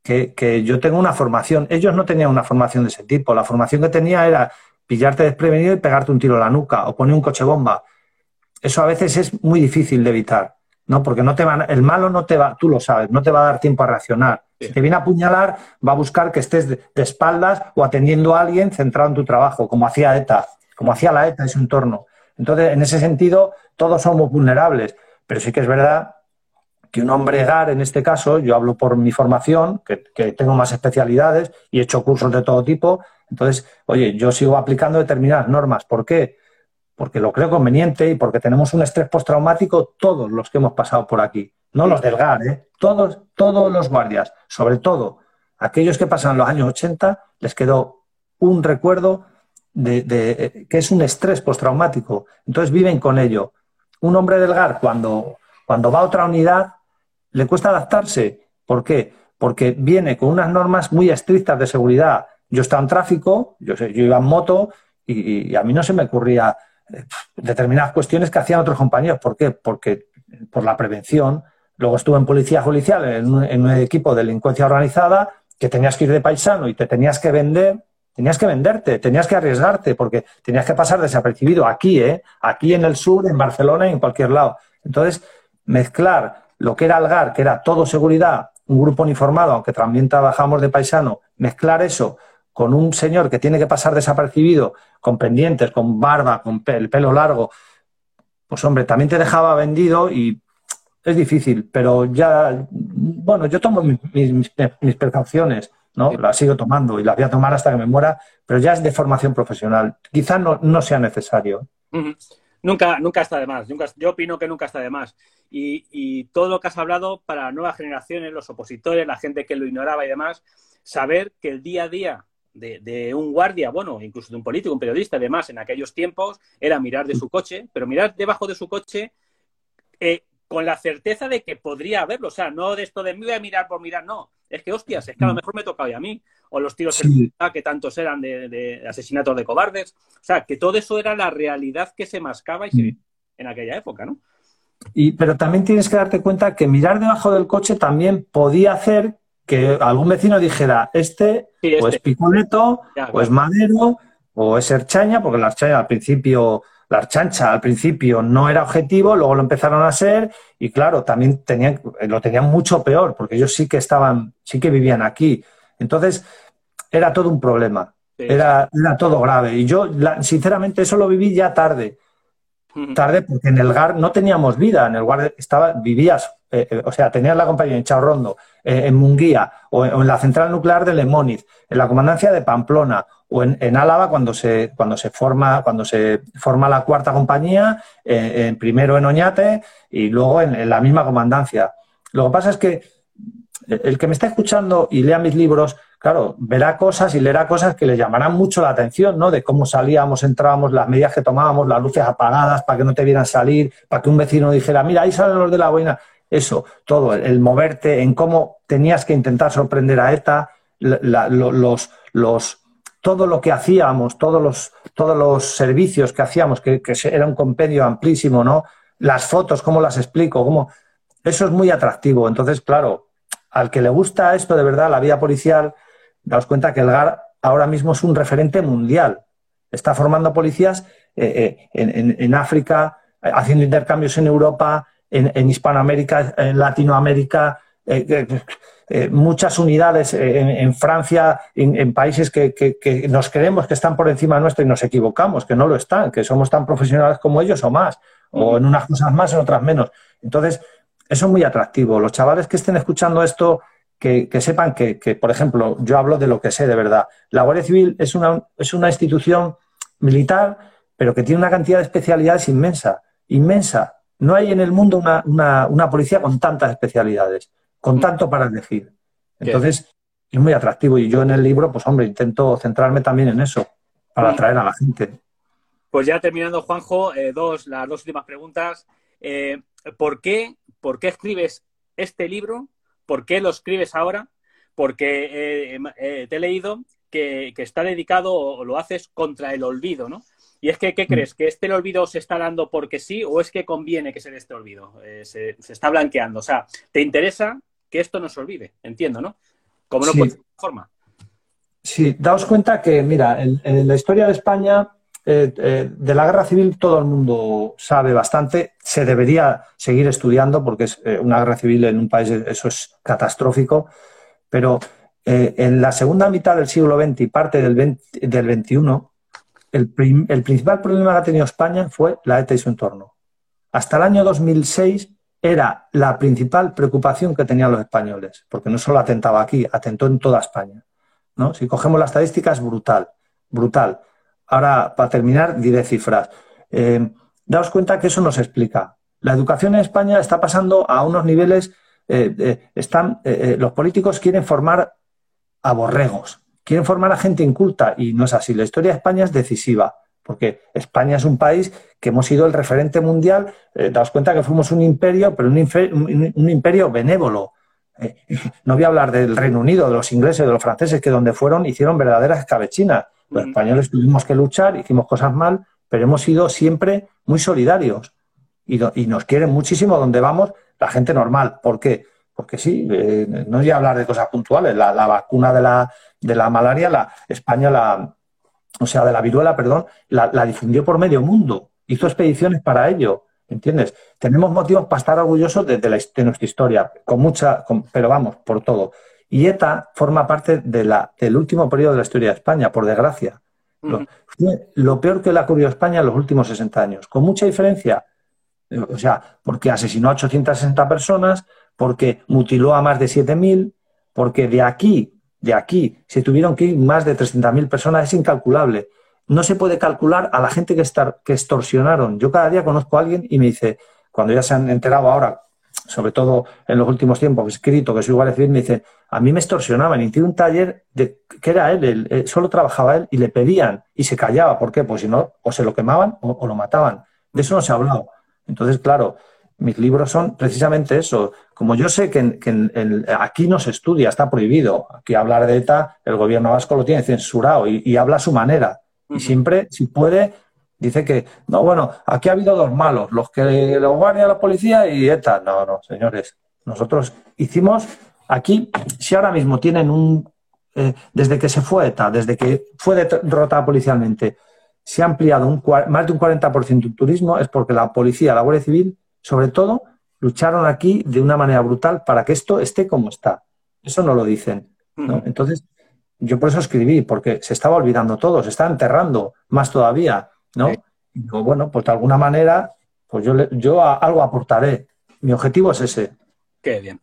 que, yo tengo una formación. Ellos no tenían una formación de ese tipo. La formación que tenía era pillarte desprevenido y pegarte un tiro en la nuca o poner un coche bomba. Eso a veces es muy difícil de evitar, ¿no? Porque no te van, el malo no te va, tú lo sabes, no te va a dar tiempo a reaccionar. Si te viene a apuñalar, va a buscar que estés de, espaldas o atendiendo a alguien centrado en tu trabajo, como hacía ETA, como hacía la ETA en su entorno. Entonces, en ese sentido, todos somos vulnerables, pero sí que es verdad que un hombre GAR, en este caso, yo hablo por mi formación, que, tengo más especialidades y he hecho cursos de todo tipo, entonces, oye, yo sigo aplicando determinadas normas. ¿Por qué? Porque lo creo conveniente y porque tenemos un estrés postraumático todos los que hemos pasado por aquí no los del GAR, ¿eh? todos, todos los guardias, sobre todo aquellos que pasan los años 80, les quedó un recuerdo de, que es un estrés postraumático. Entonces viven con ello. Un hombre del GAR, cuando, cuando va a otra unidad, le cuesta adaptarse. ¿Por qué? Porque viene con unas normas muy estrictas de seguridad. Yo estaba en tráfico, yo, yo iba en moto y, a mí no se me ocurría eh, determinadas cuestiones que hacían otros compañeros. ¿Por qué? Porque por la prevención, Luego estuve en policía judicial, en un, equipo de delincuencia organizada, que tenías que ir de paisano y te tenías que vender, tenías que venderte, tenías que arriesgarte, porque tenías que pasar desapercibido aquí, ¿eh? aquí en el sur, en Barcelona y en cualquier lado. Entonces, mezclar lo que era Algar, que era todo seguridad, un grupo uniformado, aunque también trabajamos de paisano, mezclar eso con un señor que tiene que pasar desapercibido, con pendientes, con barba, con el pelo largo, pues hombre, también te dejaba vendido y es difícil, pero ya, bueno, yo tomo mis, mis, precauciones, ¿no? Las sigo tomando y las voy a tomar hasta que me muera, pero ya es de formación profesional. Quizá no, no sea necesario. Nunca, nunca está de más. Nunca, yo opino que nunca está de más. Y, y, todo lo que has hablado para nuevas generaciones, los opositores, la gente que lo ignoraba y demás, saber que el día a día de, un guardia, bueno, incluso de un político, un periodista, además, en aquellos tiempos, era mirar de su coche, pero mirar debajo de su coche eh, con la certeza de que podría haberlo. O sea, no de esto de me voy a mirar por mirar, no. Es que, hostias, es que a lo mm. mejor me toca hoy a mí. O los tiros que tantos eran de, asesinatos de cobardes. O sea, que todo eso era la realidad que se mascaba y se mm. en aquella época, ¿no? Y, pero también tienes que darte cuenta que mirar debajo del coche también podía hacer que algún vecino dijera, este, o es este. Piconeto, o es Madero, o es Erchaña, porque la Erchaña al principio la chancha al principio no era objetivo, luego lo empezaron a ser y claro, también tenían, lo tenían mucho peor porque ellos sí que estaban, sí que vivían aquí. Entonces, era todo un problema, era, era, todo grave. Y yo, sinceramente, eso lo viví ya tarde. Tarde porque en el GAR no teníamos vida, en el GAR estaba, vivías, eh, eh, o sea, tenías la compañía en Chaurrondo, eh, en Munguía o, en la central nuclear de Lemóniz, en la comandancia de Pamplona o en, Álava cuando se, cuando se forma, cuando se forma la cuarta compañía, eh, primero en Oñate y luego en, la misma comandancia. Lo que pasa es que el que me está escuchando y lea mis libros, claro, verá cosas y leerá cosas que le llamarán mucho la atención, ¿no? De cómo salíamos, entrábamos, las medidas que tomábamos, las luces apagadas para que no te vieran salir, para que un vecino dijera, mira, ahí salen los de la boina. Eso, todo, el, moverte, en cómo tenías que intentar sorprender a ETA, los todo lo que hacíamos, todos los, todos los servicios que hacíamos, que, era un compendio amplísimo, ¿no? Las fotos, ¿cómo las explico? ¿Cómo? Eso es muy atractivo. Entonces, claro, al que le gusta esto de verdad, la vida policial, daos cuenta que el GAR ahora mismo es un referente mundial. Está formando policías eh, eh, en, África, haciendo intercambios en Europa, en, Hispanoamérica, en Latinoamérica. Eh, eh, muchas unidades en, Francia, en, países que, nos creemos que están por encima nuestro y nos equivocamos, que no lo están, que somos tan profesionales como ellos o más, o en unas cosas más, en otras menos. Entonces, eso es muy atractivo. Los chavales que estén escuchando esto, que, sepan que, por ejemplo, yo hablo de lo que sé de verdad. La Guardia Civil es una, es una institución militar, pero que tiene una cantidad de especialidades inmensa, inmensa no hay en el mundo una, policía con tantas especialidades, con tanto para elegir. Entonces, es muy atractivo y yo en el libro, pues hombre, intento centrarme también en eso, para atraer a la gente. Pues ya terminando, Juanjo, eh, dos, las dos últimas preguntas. Eh, ¿por, qué, ¿Por qué escribes este libro? ¿Por qué lo escribes ahora? Porque eh, te he leído que, está dedicado o lo haces contra el olvido, ¿no? Y es que, ¿qué mm. crees? ¿Que este olvido se está dando porque sí o es que conviene que se dé este olvido? se, está blanqueando. O sea, ¿te interesa que esto no se olvide? Entiendo, ¿no? Como no puede ser forma. Sí, daos cuenta que, mira, en la historia de España eh, eh, de la guerra civil todo el mundo sabe bastante, se debería seguir estudiando porque es eh, una guerra civil en un país, eso es catastrófico, pero en la segunda mitad del siglo XX y parte del, del XXI, el, el, principal problema que ha tenido España fue la ETA y su entorno. Hasta el año 2006 era la principal preocupación que tenían los españoles, porque no solo atentaba aquí, atentó en toda España. ¿no? Si cogemos la estadística es brutal, brutal. Ahora, para terminar, diré cifras. Eh, daos cuenta que eso nos explica. La educación en España está pasando a unos niveles, eh, eh, están, los políticos quieren formar a borregos, quieren formar a gente inculta y no es así. La historia de España es decisiva, porque España es un país que hemos sido el referente mundial. daos cuenta que fuimos un imperio, pero un, imperio benévolo. no voy a hablar del Reino Unido, de los ingleses, de los franceses, que donde fueron hicieron verdaderas escabechinas. Los españoles tuvimos que luchar, hicimos cosas mal, pero hemos sido siempre muy solidarios y, nos quieren muchísimo donde vamos la gente normal. ¿Por qué? Porque sí, eh, no voy a hablar de cosas puntuales. La, vacuna de la, de la malaria, la España, la, o sea, de la viruela, perdón, la, difundió por medio mundo. Hizo expediciones para ello. ¿Entiendes? Tenemos motivos para estar orgullosos de, nuestra historia, con mucha, pero vamos, por todo. Y ETA forma parte de la, del último periodo de la historia de España, por desgracia. lo, peor que le ha ocurrido a España en los últimos 60 años, con mucha diferencia. O sea, porque asesinó a 860 personas, porque mutiló a más de 7.000, porque de aquí, de aquí, se tuvieron que ir más de 300.000 personas, es incalculable. No se puede calcular a la gente que, que extorsionaron. Yo cada día conozco a alguien y me dice, cuando ya se han enterado ahora sobre todo en los últimos tiempos, escrito, que soy igual decir, me dice, a mí me extorsionaban y tiene un taller de, que era él, solo trabajaba él y le pedían y se callaba. ¿Por qué? Pues si no, o se lo quemaban o, lo mataban. De eso no se ha hablado. Entonces, claro, mis libros son precisamente eso. Como yo sé que, aquí no se estudia, está prohibido. Aquí hablar de ETA, el gobierno vasco lo tiene censurado y, y habla a su manera. Y siempre, si puede, dice que, no, bueno, aquí ha habido dos malos, los que los guardia la policía y ETA. No, no, señores. Nosotros hicimos aquí, si ahora mismo tienen un, eh, desde que se fue ETA, desde que fue derrotada policialmente, se ha ampliado un, más de un 40% el turismo, es porque la policía, la Guardia Civil, sobre todo, lucharon aquí de una manera brutal para que esto esté como está. Eso no lo dicen. Entonces, yo por eso escribí, porque se estaba olvidando todo, se está enterrando más todavía. ¿no? Y bueno, pues de alguna manera, pues yo, yo algo aportaré. Mi objetivo es ese. Qué bien.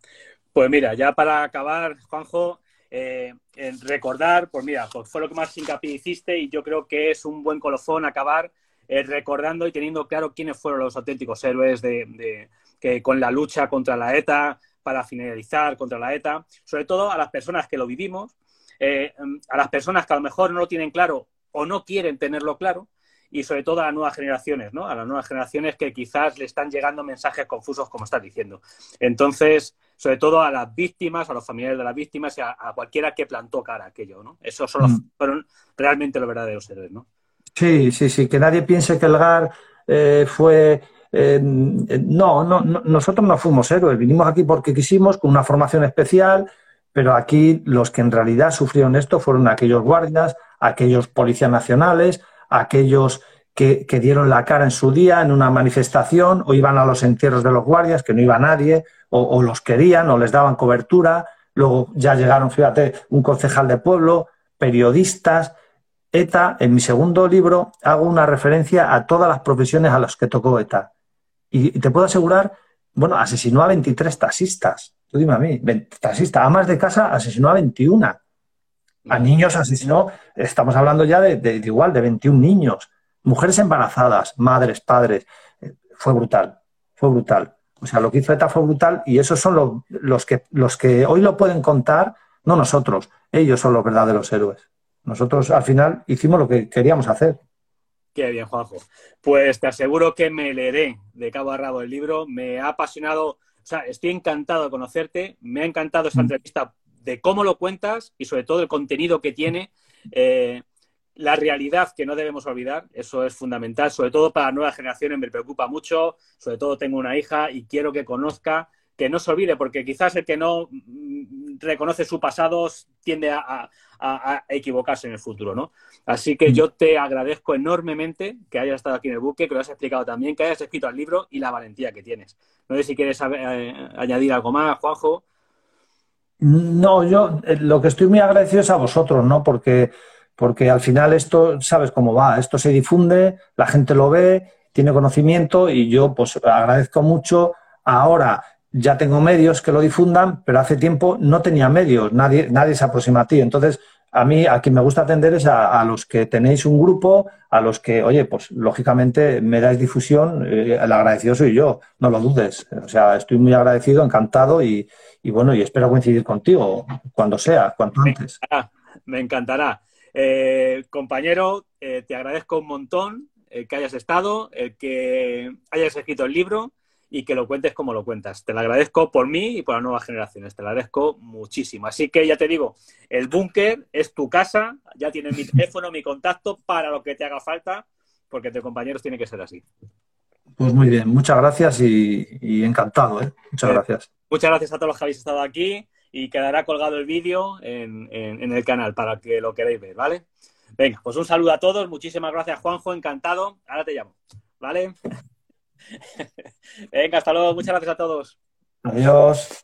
Pues mira, ya para acabar, Juanjo, eh, recordar, pues mira, pues fue lo que más hincapié hiciste y yo creo que es un buen colofón acabar eh, recordando y teniendo claro quiénes fueron los auténticos héroes de, que con la lucha contra la ETA, para finalizar contra la ETA, sobre todo a las personas que lo vivimos, eh, a las personas que a lo mejor no lo tienen claro o no quieren tenerlo claro, y sobre todo a las nuevas generaciones, ¿no? A las nuevas generaciones que quizás le están llegando mensajes confusos, como estás diciendo. Entonces, sobre todo a las víctimas, a los familiares de las víctimas y a, cualquiera que plantó cara a aquello, ¿no? Esos son mm. fueron realmente los verdaderos héroes, ¿no? Sí, sí, sí, que nadie piense que el GAR eh, fue... Eh, no, no, no, nosotros no fuimos héroes, vinimos aquí porque quisimos, con una formación especial, pero aquí los que en realidad sufrieron esto fueron aquellos guardias, aquellos policías nacionales, aquellos que, dieron la cara en su día en una manifestación o iban a los entierros de los guardias, que no iba nadie, o, los querían o les daban cobertura. Luego ya llegaron, fíjate, un concejal de pueblo, periodistas. ETA, en mi segundo libro, hago una referencia a todas las profesiones a las que tocó ETA. Y, te puedo asegurar, bueno, asesinó a 23 taxistas. Tú dime a mí, taxistas, amas de casa asesinó a 21. A niños asesinó, estamos hablando ya de, igual, de 21 niños. Mujeres embarazadas, madres, padres. Eh, fue brutal. fue brutal. O sea, lo que hizo ETA fue brutal y esos son los, que, los que hoy lo pueden contar, no nosotros, ellos son los verdaderos héroes. Nosotros al final hicimos lo que queríamos hacer. Qué bien, Juanjo. Pues te aseguro que me leeré de cabo a rabo el libro. Me ha apasionado, o sea, estoy encantado de conocerte. Me ha encantado esta mm. entrevista de cómo lo cuentas y sobre todo el contenido que tiene. Eh, la realidad que no debemos olvidar, eso es fundamental, sobre todo para nuevas generaciones me preocupa mucho, sobre todo tengo una hija y quiero que conozca, que no se olvide, porque quizás el que no mm, reconoce su pasado tiende a, equivocarse en el futuro, ¿no? Así que mm. yo te agradezco enormemente que hayas estado aquí en el buque, que lo has explicado también, que hayas escrito el libro y la valentía que tienes. No sé si quieres eh, añadir algo más, Juanjo. No, yo eh, lo que estoy muy agradecido es a vosotros, ¿no? Porque porque al final esto, sabes cómo va, esto se difunde, la gente lo ve, tiene conocimiento y yo pues agradezco mucho. Ahora ya tengo medios que lo difundan, pero hace tiempo no tenía medios, nadie, nadie se aproxima a ti. Entonces, a mí, a quien me gusta atender es a, los que tenéis un grupo, a los que, oye, pues lógicamente me dais difusión, eh, el agradecido soy yo, no lo dudes. O sea, estoy muy agradecido, encantado y, bueno, y espero coincidir contigo cuando sea, cuanto antes. Me encantará. Eh, compañero, eh, te agradezco un montón el que hayas estado, el que hayas escrito el libro y que lo cuentes como lo cuentas. Te lo agradezco por mí y por las nuevas generaciones. Te lo agradezco muchísimo. Así que ya te digo, el búnker es tu casa, ya tienes mi teléfono, mi contacto para lo que te haga falta, porque de compañeros tiene que ser así. Pues muy bien, muchas gracias y, encantado. ¿eh? Muchas gracias. Muchas gracias a todos los que habéis estado aquí y quedará colgado el vídeo en, en, el canal para que lo queráis ver, ¿vale? Venga, pues un saludo a todos, muchísimas gracias Juanjo, encantado, ahora te llamo, ¿vale? Venga, hasta luego, muchas gracias a todos. Adiós.